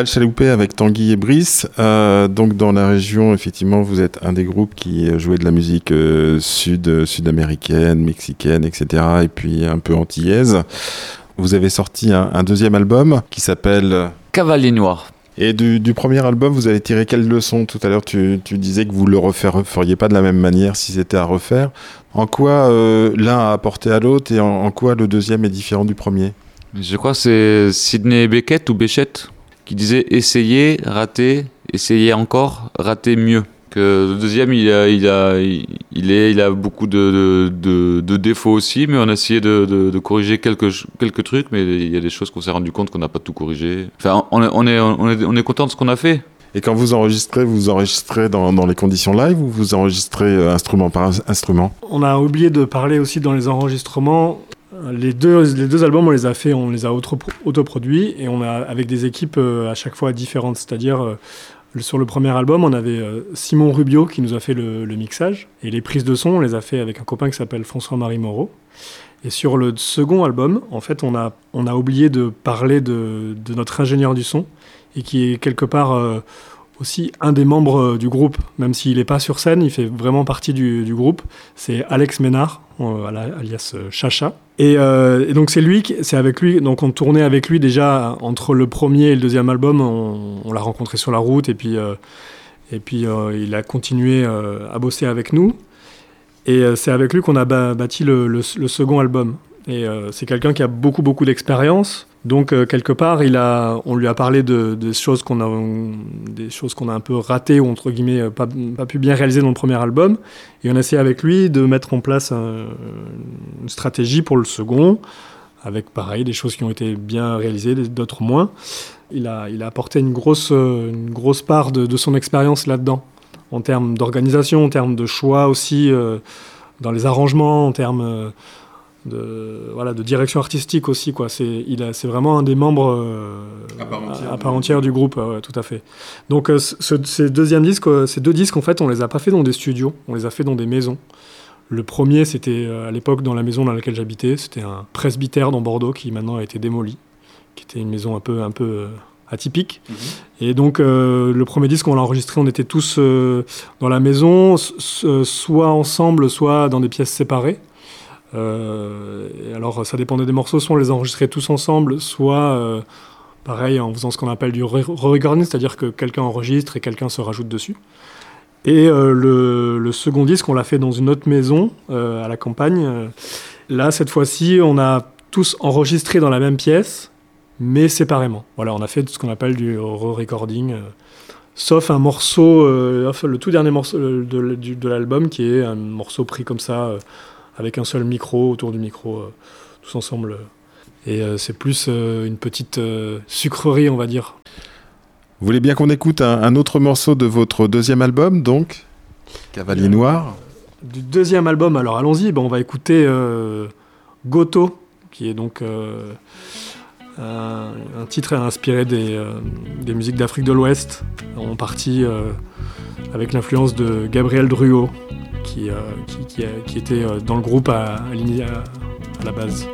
bal chaloupé avec Tanguy et Brice. Euh, donc dans la région, effectivement, vous êtes un des groupes qui jouait de la musique euh, sud, sud-américaine, mexicaine, etc. Et puis un peu antillaise. Vous avez sorti un, un deuxième album qui s'appelle... Cavalier Noir. Et du, du premier album, vous avez tiré quelle leçon Tout à l'heure, tu, tu disais que vous le referiez pas de la même manière si c'était à refaire. En quoi euh, l'un a apporté à l'autre et en, en quoi le deuxième est différent du premier? Je crois que c'est Sidney Beckett ou Béchette qui disait essayer, rater, essayer encore, rater mieux. Que le deuxième, il a, il a, il est, il a beaucoup de, de, de- de défauts aussi, mais on a essayé de, de- de corriger quelques, quelques trucs, mais il y a des choses qu'on s'est rendu compte qu'on n'a pas tout corrigé. Enfin, on est, on est, on est, on est content de ce qu'on a fait. Et quand vous enregistrez, vous enregistrez dans, dans les conditions live ou vous enregistrez euh, instrument par ins- instrument? On a oublié de parler aussi dans les enregistrements. Les deux, les deux albums, on les a fait, on les a auto- autoproduits et on a avec des équipes euh, à chaque fois différentes. C'est-à-dire, euh, sur le premier album, on avait euh, Simon Rubio qui nous a fait le, mixage et les prises de son, on les a fait avec un copain qui s'appelle François-Marie Moreau. Et sur le second album, en fait, on a, on a oublié de parler de, de notre ingénieur du son et qui est quelque part aussi un des membres euh, du groupe, même s'il n'est pas sur scène, il fait vraiment partie du, groupe. C'est Alex Ménard, euh, alias euh, Chacha. Et, donc c'est lui, c'est avec lui, donc on tournait avec lui déjà entre le premier et le deuxième album, on, l'a rencontré sur la route et puis, et puis il a continué à bosser avec nous. Et c'est avec lui qu'on a bâti le second album. Et euh, c'est quelqu'un qui a beaucoup beaucoup d'expérience. Donc euh, quelque part, on lui a parlé de, choses qu'on a, des choses qu'on a un peu ratées ou entre guillemets euh, pas, pu bien réaliser dans le premier album. Et on a essayé avec lui de mettre en place un- une stratégie pour le second, avec pareil des choses qui ont été bien réalisées, d'autres moins. Il a, apporté une grosse, part de, son expérience là-dedans, en termes d'organisation, en termes de choix aussi, dans les arrangements, en termes de, voilà, de direction artistique aussi. Quoi. C'est, il a, c'est vraiment un des membres euh, À part entière à du- part entière du groupe, ouais, tout à fait. Donc euh, ce- ces, deuxièmes disques, euh, ces deux disques, en fait, on les a pas fait dans des studios, on les a fait dans des maisons. Le premier, c'était à l'époque dans la maison dans laquelle j'habitais. C'était un presbytère dans Bordeaux qui maintenant a été démoli, qui était une maison un peu, un peu atypique. Et donc, euh, le premier disque, on l'a enregistré, on était tous euh, dans la maison, soit ensemble, soit dans des pièces séparées. Euh, alors, ça dépendait des morceaux, soit on les enregistrait tous ensemble, soit euh, pareil en faisant ce qu'on appelle du re- re-recording, c'est-à-dire que quelqu'un enregistre et quelqu'un se rajoute dessus. Et euh, le, second disque, on l'a fait dans une autre maison à la campagne. Là, cette fois-ci, on a tous enregistré dans la même pièce, mais séparément. Voilà, on a fait ce qu'on appelle du re-recording, sauf un morceau, le tout dernier morceau de, l'album, qui est un morceau pris comme ça, avec un seul micro, autour du micro, euh, tous ensemble. Et euh, c'est plus euh, une petite sucrerie, on va dire. Vous voulez bien qu'on écoute un, un autre morceau de votre deuxième album, donc? Cavalier Noir Du deuxième album, alors allons-y, ben, on va écouter Goto, qui est donc euh, un, titre inspiré des, euh, des musiques d'Afrique de l'Ouest, en partie euh, avec l'influence de Gabriel Druot, qui, était dans le groupe à- à la base.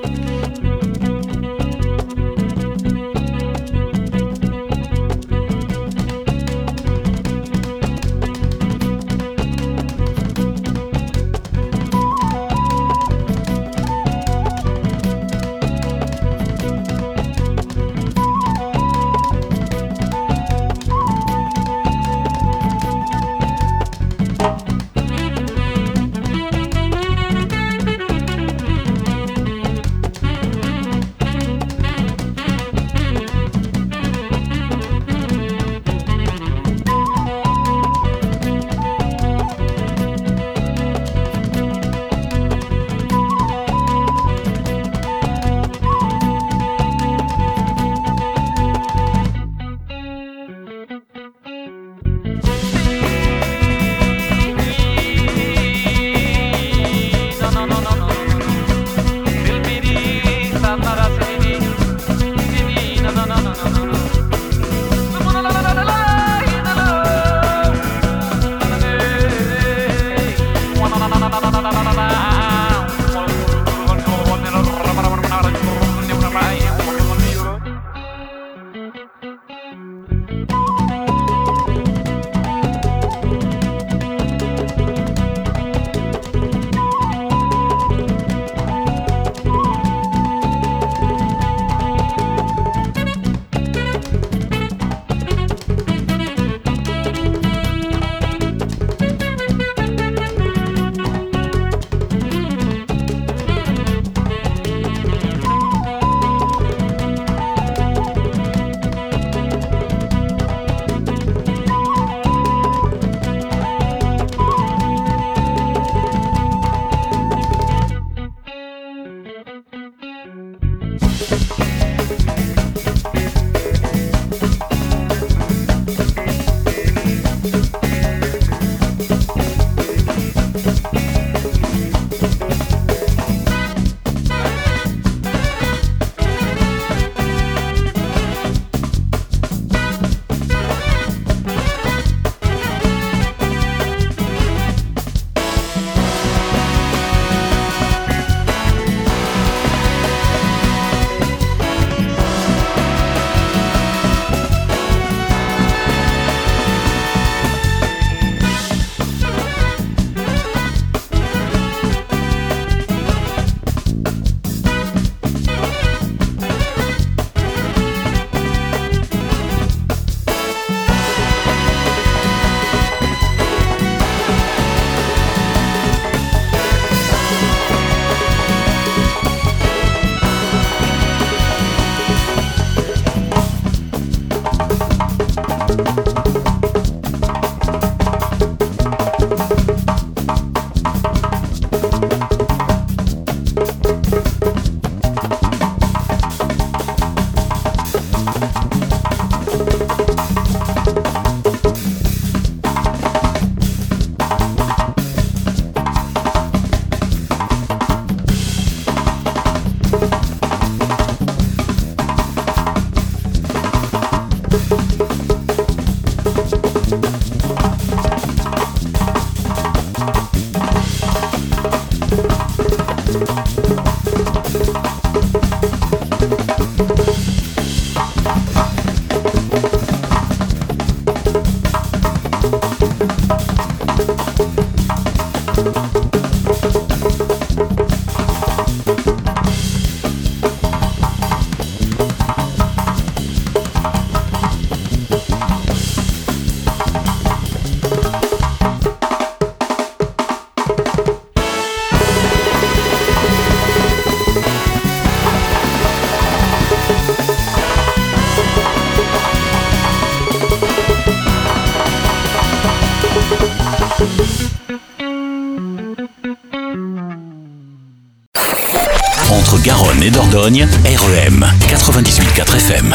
Dordogne, REM 98.4 FM.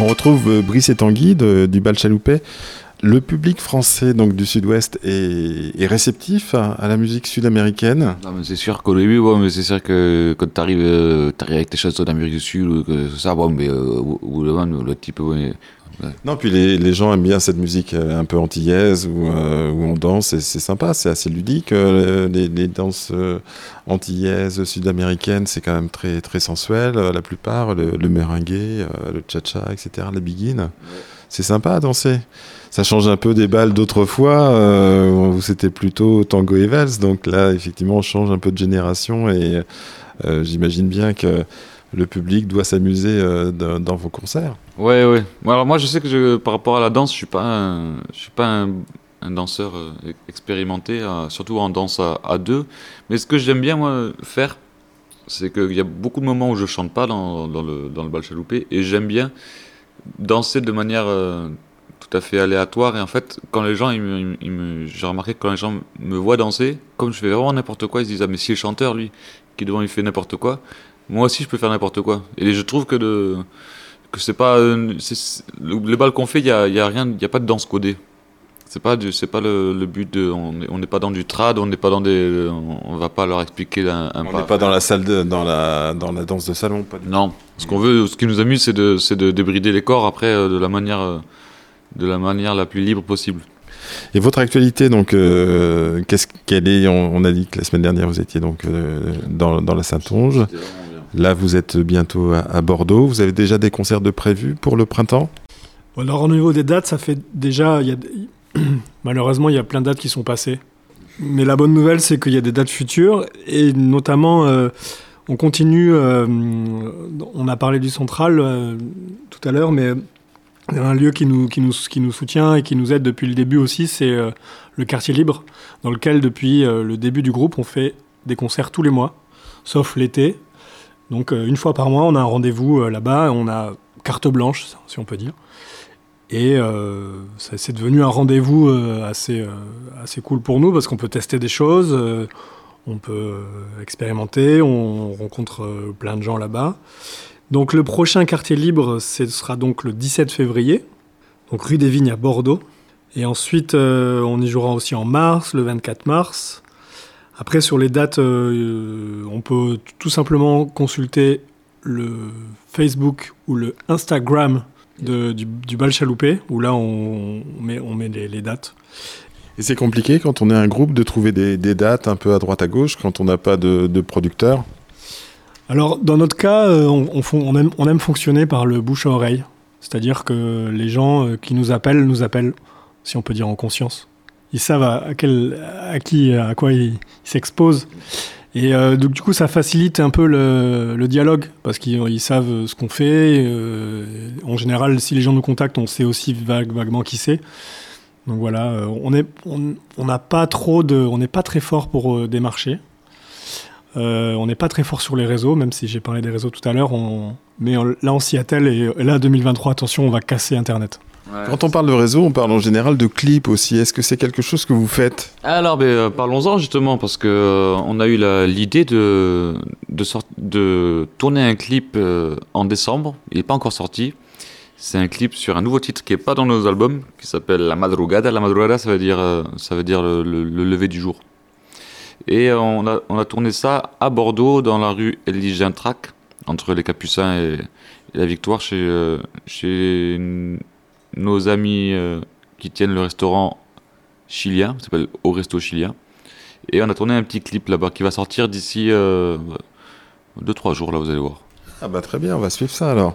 On retrouve euh, Brice et Tanguy de- du bal Chaloupet. Le public français donc du Sud-Ouest est, est réceptif à, à la musique sud-américaine. C'est sûr qu'au début, bon, mais c'est sûr que quand t'arrives, euh, t'arrives avec tes chansons d'Amérique du Sud ou que ça, bon, mais euh, bout d'un moment, le type, Non, puis les, gens aiment bien cette musique euh, un peu antillaise où, euh, où on danse et c'est sympa, c'est assez ludique. euh, les, danses euh, antillaises, sud-américaines, c'est quand même très, très sensuel. la plupart, le, le le cha-cha, etc., la biguine. C'est sympa à danser. Ça change un peu des balles d'autrefois où c'était plutôt tango et valse. Donc là, effectivement, on change un peu de génération et j'imagine bien que le public doit s'amuser euh, dans, vos concerts. Ouais, ouais. Alors moi, je sais que par rapport à la danse, je suis pas un, suis pas un, danseur euh, expérimenté, euh, surtout en danse à, deux. Mais ce que j'aime bien moi faire, c'est qu'il y a beaucoup de moments où je chante pas dans, le bal chaloupé, et j'aime bien danser de manière tout à fait aléatoire. Et en fait, quand les gens, me- j'ai remarqué que quand les gens me voient danser, comme je fais vraiment n'importe quoi, ils se disent ah mais si le chanteur lui, qui devant il fait n'importe quoi, moi aussi je peux faire n'importe quoi. Et je trouve que de que c'est pas euh, c'est- c'est- le, le bal qu'on fait il y a, il y a rien il y a pas de danse codée c'est pas du- c'est pas le, le but de on est- on n'est pas dans du trad on n'est pas dans des on, va pas leur expliquer un, un On n'est pas dans la salle de, dans la dans la danse de salon, pas du tout. non ce qu'on veut ce qui nous amuse c'est de c'est de débrider les corps après euh, de la manière euh, de la manière la plus libre possible Et votre actualité, donc, euh, qu'est-ce qu'elle est on, on a dit que la semaine dernière vous étiez donc euh, dans, dans la Saintonge. Là, vous êtes bientôt à, Bordeaux. Vous avez déjà des concerts de prévus pour le printemps? Alors au niveau des dates, ça fait déjà, malheureusement, il y a plein de dates qui sont passées. Mais la bonne nouvelle, c'est qu'il y a des dates futures et notamment, euh, on continue. euh, on a parlé du Central euh, tout à l'heure, mais un lieu qui nous, qui, nous, qui nous soutient et qui nous aide depuis le début aussi, c'est le Quartier Libre, dans lequel depuis le début du groupe, on fait des concerts tous les mois, sauf l'été. Donc euh, une fois par mois, on a un rendez-vous euh, là-bas, on a carte blanche, si on peut dire. Et euh, c'est devenu un rendez-vous assez, assez cool pour nous parce qu'on peut tester des choses. On peut expérimenter, on rencontre plein de gens là-bas. Donc le prochain quartier libre, ce sera donc le 17 février, donc rue des Vignes à Bordeaux. Et ensuite, on y jouera aussi en mars, le 24 mars. Après, sur les dates, euh, on peut tout simplement consulter le Facebook ou le Instagram de- du, du bal chaloupé, où là, on, on met, on met les, les dates. Et c'est compliqué quand on est un groupe de trouver des, des dates un peu à droite à gauche, quand on n'a pas de, de producteur. Alors, dans notre cas, euh, on, on fon- on aime, on aime fonctionner par le bouche à oreille. C'est-à-dire que les gens euh, qui nous appellent, nous appellent, si on peut dire en conscience. Ils savent à, qui, à quoi ils s'exposent. Et euh, donc, du coup, ça facilite un peu le, dialogue, parce qu'ils ils savent ce qu'on fait. euh, en général, si les gens nous contactent, on sait aussi vague- vaguement qui c'est. Donc voilà, euh, on est, on on n'a pas trop on n'est pas très fort pour euh, démarcher. On n'est pas très fort sur les réseaux, même si j'ai parlé des réseaux tout à l'heure. Mais là, on s'y attelle et là, 2023, attention, on va casser Internet. Quand on parle de réseau, on parle en général de clips aussi. Est-ce que c'est quelque chose que vous faites? Alors, ben, euh, parlons-en justement, parce que euh, on a eu l'idée de, de, sort- de tourner un clip euh, en décembre. Il n'est pas encore sorti. C'est un clip sur un nouveau titre qui n'est pas dans nos albums, qui s'appelle La Madrugada. La Madrugada, ça veut dire, euh, ça veut dire le, le- le lever du jour. Et on a, on a tourné ça à Bordeaux, dans la rue Elie entre les Capucins et, et la Victoire, chez, chez nos amis euh, qui tiennent le restaurant chilien, ça s'appelle Au Resto Chilien. Et on a tourné un petit clip là-bas qui va sortir d'ici 2-3 jours, là, vous allez voir. Ah bah très bien, on va suivre ça alors.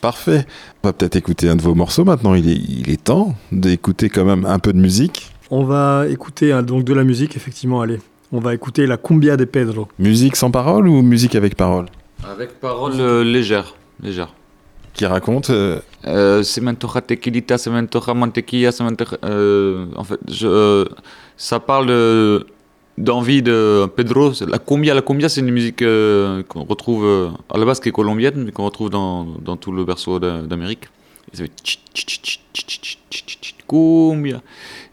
Parfait. On va peut-être écouter un de vos morceaux maintenant. Il est, il est temps d'écouter quand même un peu de musique. On va écouter hein, donc de la musique, effectivement, allez. On va écouter la Cumbia de Pedro. Musique sans parole ou musique avec parole? Avec parole euh, légère, légère qui raconte. Sementoja tequilita, sementoja mantequilla. En fait, je, ça parle d'envie de Pedro. La cumbia, la cumbia, c'est une musique euh, qu'on retrouve euh, à la base qui est colombienne, mais qu'on retrouve dans, dans, tout le berceau d'Amérique. Cumbia.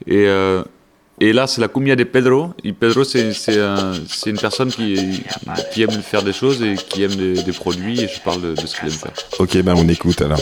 Et euh, et là, c'est la cumbia de Pedro. Et Pedro, c'est un- une personne qui, qui aime faire des choses et qui aime des, des produits. Et je parle de, de ce qu'il aime faire. Ok, ben on écoute alors.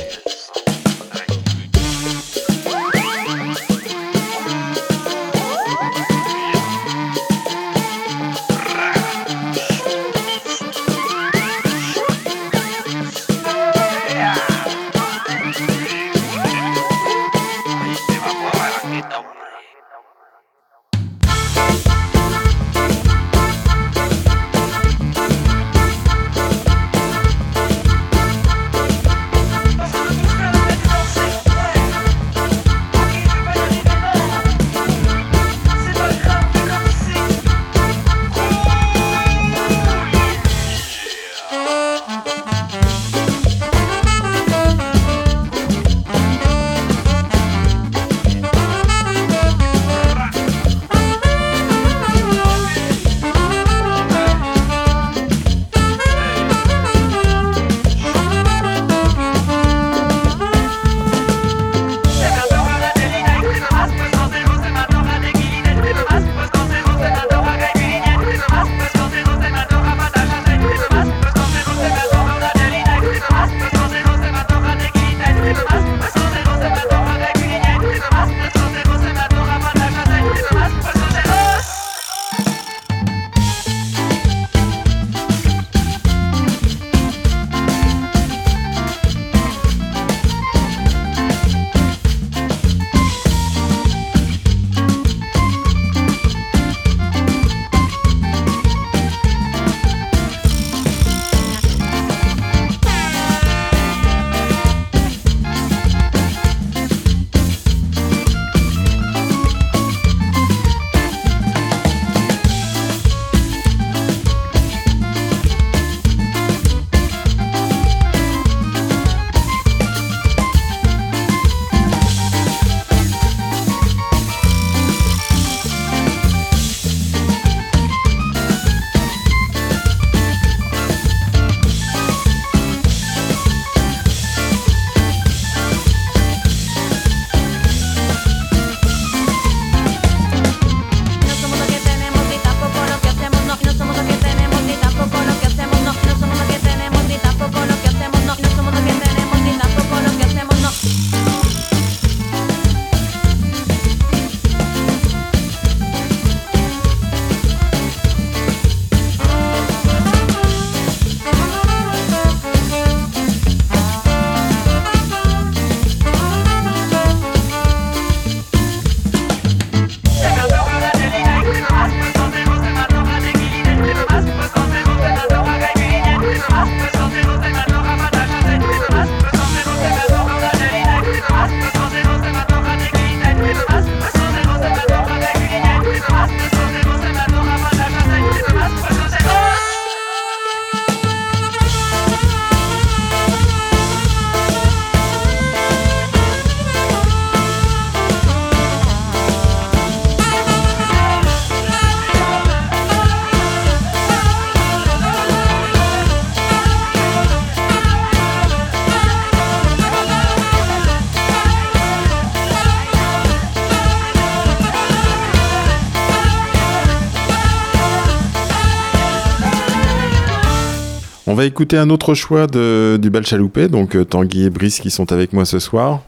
Va écouter un autre choix de, du bal chaloupé, donc euh, Tanguy et Brice qui sont avec moi ce soir.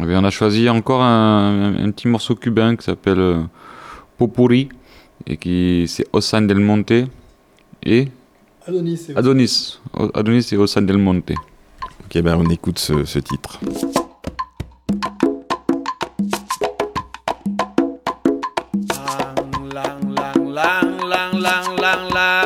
Eh bien, on a choisi encore un, un petit morceau cubain qui s'appelle euh, Popurri et qui c'est Osan del Monte et Adonis. Adonis. Adonis et Osan del Monte. Ok, ben on écoute ce, ce titre. Lang, lang, lang, lang, lang, lang, lang.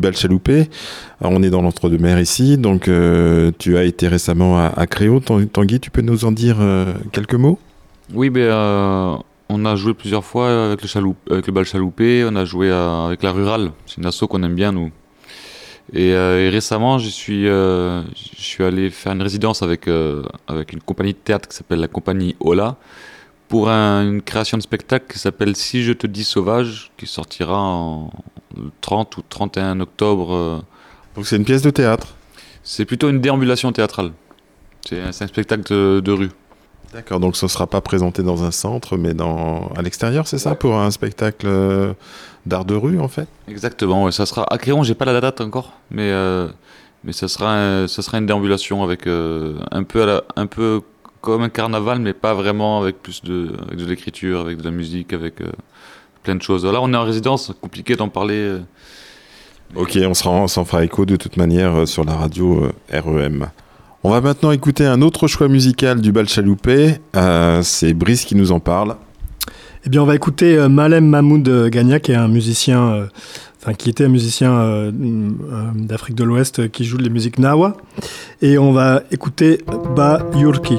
Tanguy du bal chaloupé. On est dans l'entre-deux-mer ici, donc euh, tu as été récemment à, à Créo. Tan- Tanguy, tu peux nous en dire euh, quelques mots? Oui, ben, euh, on a joué plusieurs fois avec le, chaloup, avec le bal chaloupé, on a joué avec la rurale, c'est une asso qu'on aime bien nous. Et, récemment, je suis, allé faire une résidence avec, une compagnie de théâtre qui s'appelle la compagnie Ola pour un- une création de spectacle qui s'appelle Si je te dis sauvage, qui sortira en 30 ou 31 octobre. euh. Donc c'est une pièce de théâtre. C'est plutôt une déambulation théâtrale. C'est un, spectacle de, de rue. D'accord, donc ce ne sera pas présenté dans un centre, mais dans... à l'extérieur, c'est ça Pour un spectacle euh, d'art de rue, en fait? Exactement, ouais, ça sera à Créon, j'ai pas la date encore, mais euh, mais ça sera un- ça sera une déambulation avec euh, un peu à la- un peu comme un carnaval, mais pas vraiment avec plus de avec de l'écriture, avec de la musique, avec euh, plein de choses. Là, on est en résidence, compliqué d'en parler euh, Ok, on s'en fera écho de toute manière euh, sur la radio euh, REM. On va maintenant écouter un autre choix musical du bal chaloupé. Euh, c'est Brice qui nous en parle. Eh bien, on va écouter euh, Malem Mahmoud Gagna, qui est un musicien, euh, enfin, qui était un musicien euh, mm, euh, d'Afrique de l'Ouest euh, qui joue les musiques Nawa. Et on va écouter Ba Yurki.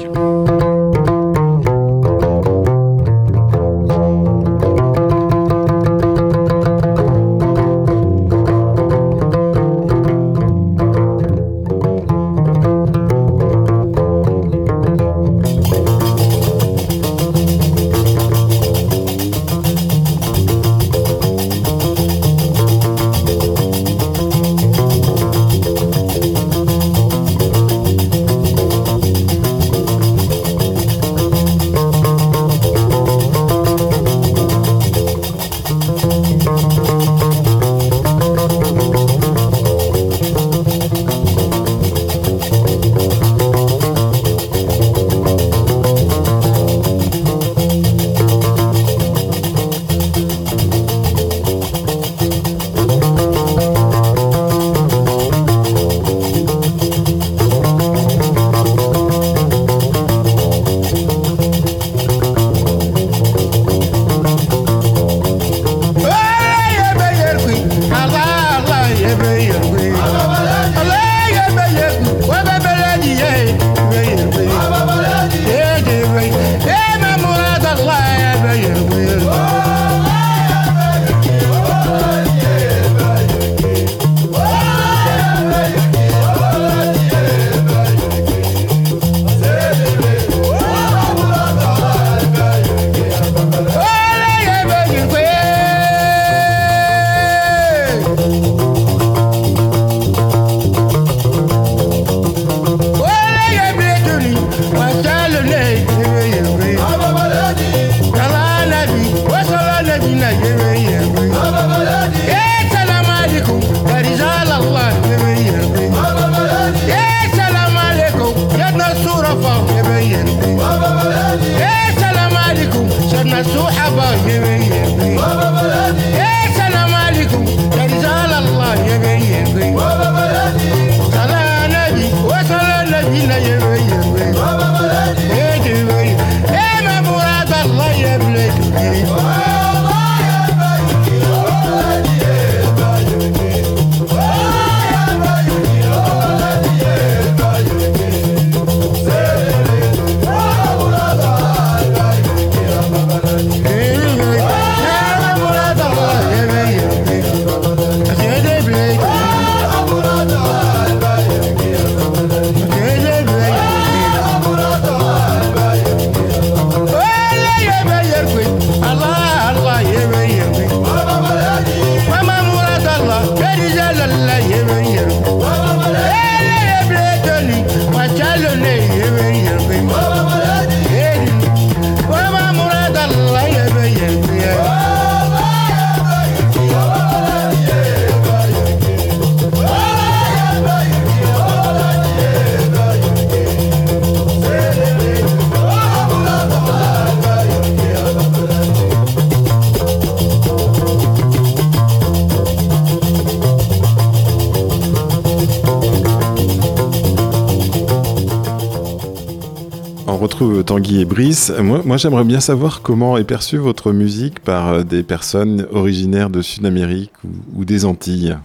Moi, moi j'aimerais bien savoir comment est perçue votre musique par euh, des personnes originaires de Sud-Amérique ou, ou des Antilles.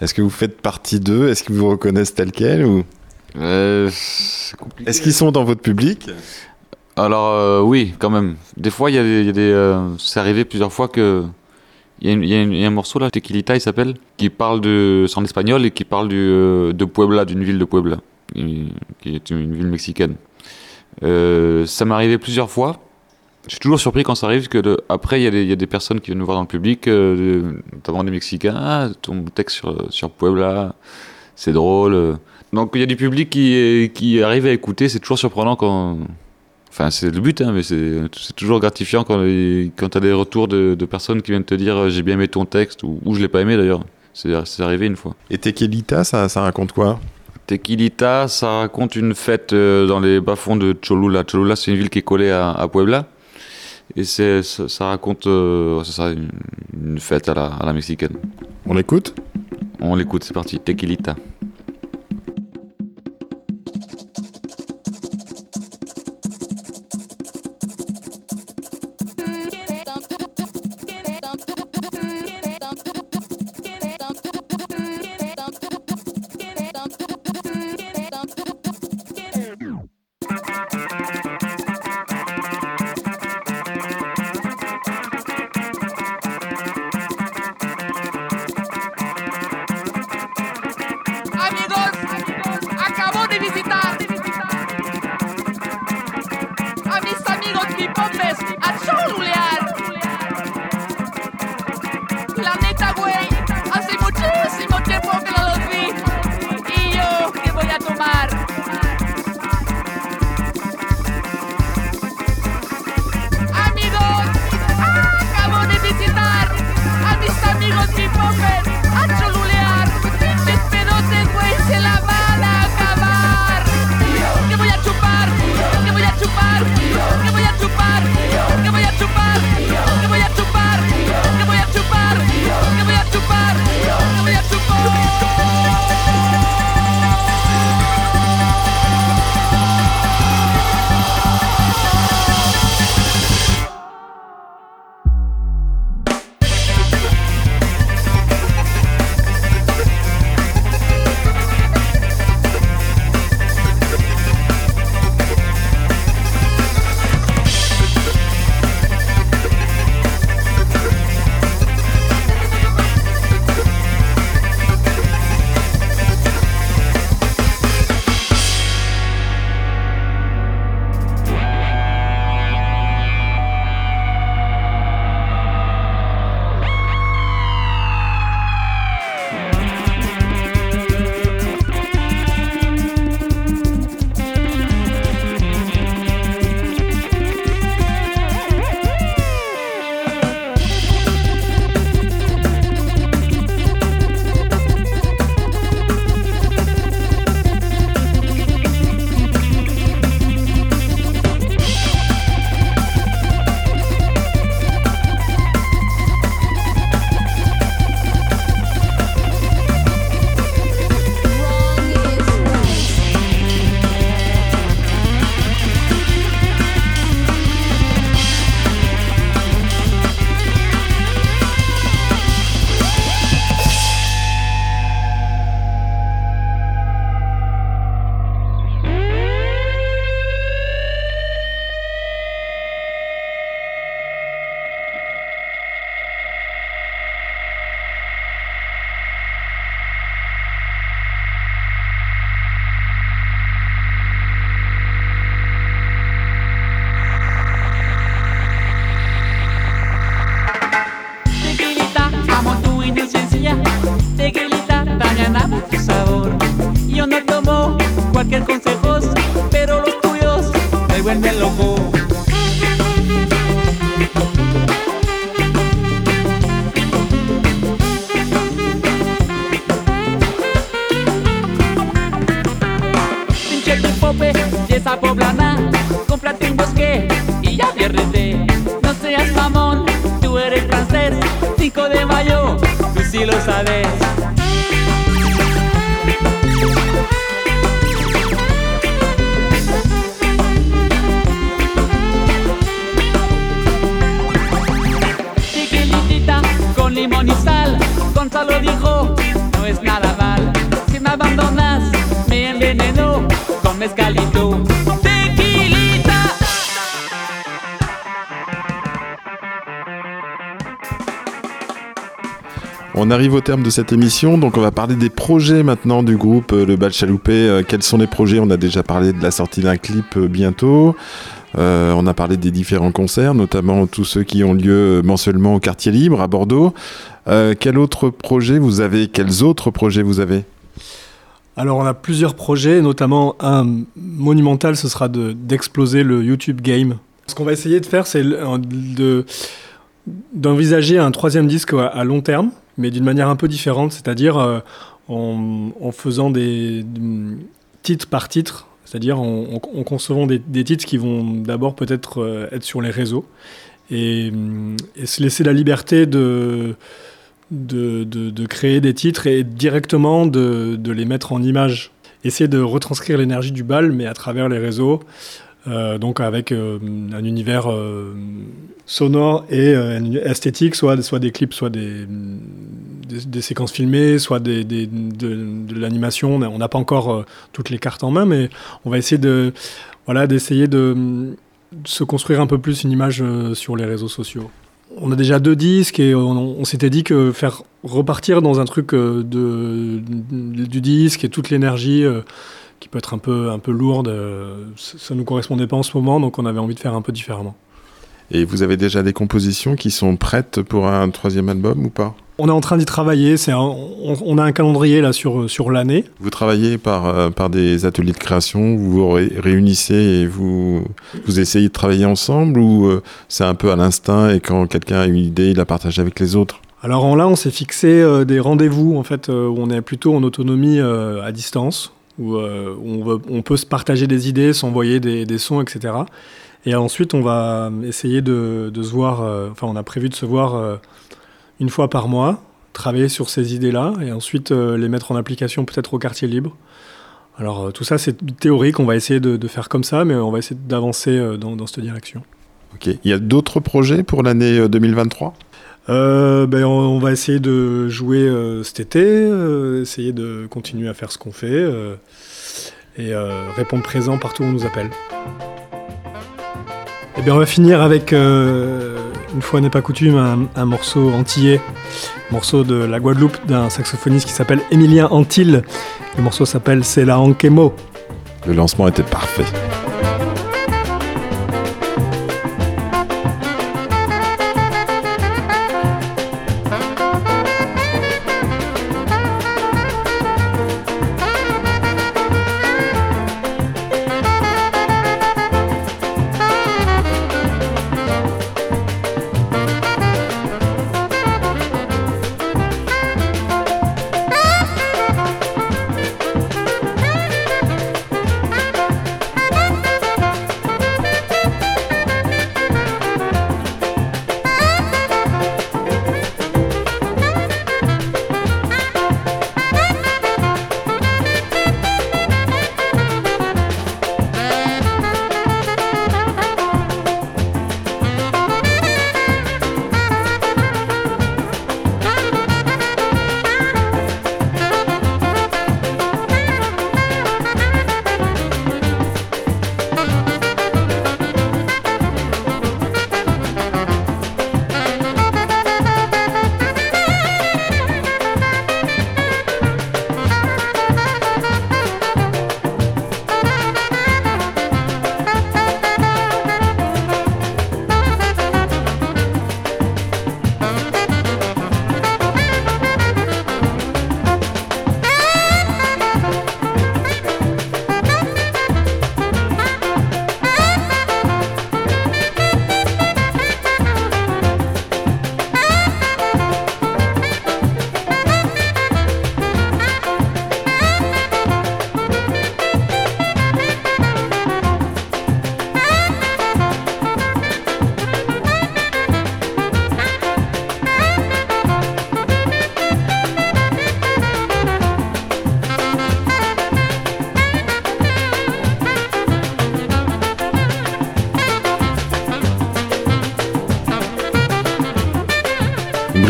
Est-ce que vous faites partie d'eux? Est-ce qu'ils vous reconnaissent tel quel ou... Euh. Est-ce qu'ils sont dans votre public? Alors euh, oui, quand même. Des fois, il y a des, il y a des, euh, c'est arrivé plusieurs fois que il y, a y y un morceau là, Tequilita, il s'appelle, qui parle de, c'est en espagnol et qui parle du, de Puebla, d'une ville de Puebla, qui est une ville mexicaine. Euh, ça m'est arrivé plusieurs fois. Je suis toujours surpris quand ça arrive de- après il y, a des- personnes qui viennent nous voir dans le public, euh, notamment des Mexicains. Ah, ton texte sur, sur Puebla, c'est drôle. Donc il y a du public qui, qui arrive à écouter. C'est toujours surprenant quand. Enfin, c'est le but, hein, mais c'est toujours gratifiant quand, quand tu as des retours de, personnes qui viennent te dire euh, j'ai bien aimé ton texte ou, ou je l'ai pas aimé d'ailleurs. C'est arrivé une fois. Et Tequilita, ça, ça raconte quoi? Tequilita, ça raconte une fête euh, dans les bas-fonds de Cholula. Cholula, c'est une ville qui est collée à, à Puebla. Et ça, ça raconte euh, ça, une, une fête à la, à la mexicaine. On l'écoute? On l'écoute, c'est parti. Tequilita. Au terme de cette émission, donc on va parler des projets maintenant du groupe euh, Le Bal Chaloupé. Euh, quels sont les projets? On a déjà parlé de la sortie d'un clip euh, bientôt. On a parlé des différents concerts, notamment tous ceux qui ont lieu mensuellement au Quartier Libre à Bordeaux. Euh, quel autre projet vous avez? Quels autres projets vous avez? Alors on a plusieurs projets, notamment un monumental, ce sera de- d'exploser le YouTube Game. Ce qu'on va essayer de faire, c'est d'envisager un troisième disque à long terme, mais d'une manière un peu différente, c'est-à-dire euh, en, faisant des, titres par titre, c'est-à-dire en, concevant des, titres qui vont d'abord peut-être euh, être sur les réseaux et, se laisser la liberté de de, de- de créer des titres et directement de les mettre en image. Essayer de retranscrire l'énergie du bal, mais à travers les réseaux, euh, donc avec euh, un univers euh, sonore et esthétique, soit, des clips, soit des, séquences filmées, soit de, l'animation. On n'a- pas encore toutes les cartes en main, mais on va essayer de voilà d'essayer de, se construire un peu plus une image sur les réseaux sociaux. On a déjà deux disques et on, s'était dit que faire repartir dans un truc de, du disque et toute l'énergie qui peut être un peu, un peu lourde, euh, ça, ça nous correspondait pas en ce moment, donc on avait envie de faire un peu différemment. Et vous avez déjà des compositions qui sont prêtes pour un troisième album ou pas? On est en train d'y travailler, c'est on, on a un calendrier là sur, sur l'année. Vous travaillez par, euh, par des ateliers de création, vous vous ré- réunissez et vous, vous essayez de travailler ensemble ou euh, c'est un peu à l'instinct et quand quelqu'un a une idée, il la partage avec les autres? Alors en là, on s'est fixé euh, des rendez-vous en fait euh, où on est plutôt en autonomie euh, à distance, où, euh, on, on peut se partager des idées, s'envoyer des, sons, etc. Et ensuite, on va essayer de, se voir. euh, enfin, on a prévu de se voir euh, une fois par mois, travailler sur ces idées-là, et ensuite les mettre en application peut-être au quartier libre. Alors tout ça, c'est théorique. On va essayer de, faire comme ça, mais on va essayer d'avancer dans, dans cette direction. Ok. Il y a d'autres projets pour l'année euh, 2023 Euh, ben, on, va essayer de jouer euh, cet été, euh, essayer de continuer à faire ce qu'on fait et répondre présent partout où on nous appelle. Et bien, on va finir avec, une fois n'est pas coutume, un, morceau antillais, morceau de la Guadeloupe d'un saxophoniste qui s'appelle Emilien Antil. Le morceau s'appelle C'est la Ankemo. Le lancement était parfait.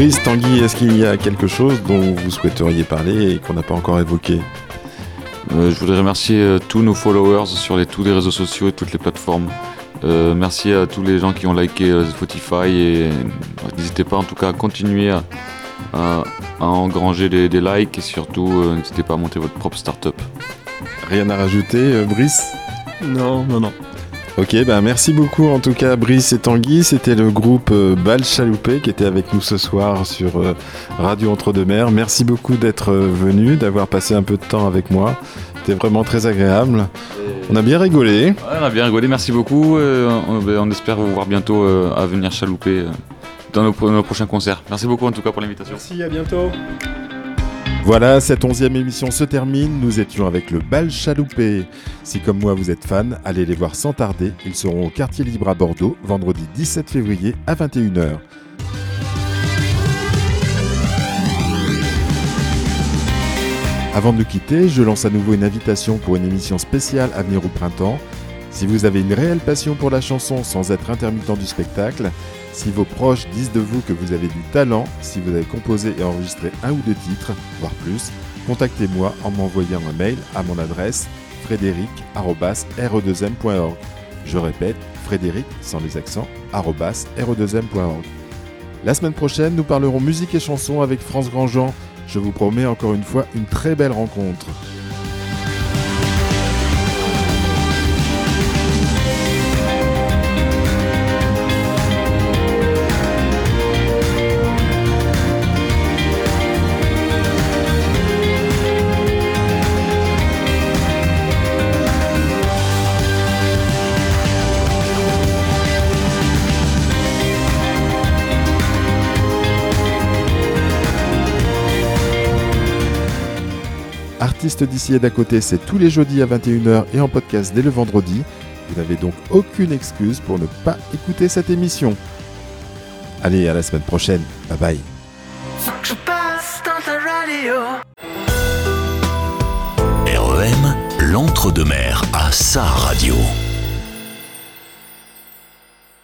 Brice, Tanguy, est-ce qu'il y a quelque chose dont vous souhaiteriez parler et qu'on n'a pas encore évoqué Euh, je voudrais remercier euh, tous nos followers sur les, tous les réseaux sociaux et toutes les plateformes. Euh, merci à tous les gens qui ont liké euh, Spotify et euh, n'hésitez pas en tout cas à continuer à, à- à engranger des, des likes et surtout euh, n'hésitez pas à monter votre propre startup. Rien à rajouter, euh, Brice? Non, non, non. Ok, ben merci beaucoup en tout cas Brice et Tanguy. C'était le groupe euh, Bal Chaloupé qui était avec nous ce soir sur euh, Radio Entre-deux-Mers. Merci beaucoup d'être euh, venu, d'avoir passé un peu de temps avec moi. C'était vraiment très agréable. On a bien rigolé. Ouais, on a bien rigolé, merci beaucoup. on, ben, on espère vous voir bientôt à venir chalouper dans nos prochains concerts. Merci beaucoup en tout cas pour l'invitation. Merci, à bientôt. Voilà, cette onzième émission se termine. Nous étions avec le Bal Chaloupé. Si comme moi vous êtes fan, allez les voir sans tarder. Ils seront au Quartier Libre à Bordeaux vendredi 17 février à 21h. Avant de nous quitter, je lance à nouveau une invitation pour une émission spéciale à venir au printemps. Si vous avez une réelle passion pour la chanson sans être intermittent du spectacle, si vos proches disent de vous que vous avez du talent, si vous avez composé et enregistré un ou deux titres, voire plus, contactez-moi en m'envoyant un mail à mon adresse frédéric.re2m.org. Je répète, frédéric sans les accents, arobase re2m.org. La semaine prochaine, nous parlerons musique et chansons avec France Grandjean. Je vous promets encore une fois une très belle rencontre. Artistes d'ici et d'à côté, c'est tous les jeudis à 21h et en podcast dès le vendredi. Vous n'avez donc aucune excuse pour ne pas écouter cette émission. Allez, à la semaine prochaine. Bye bye. Je passe dans ta radio. REM, l'entre-deux-mer à sa radio.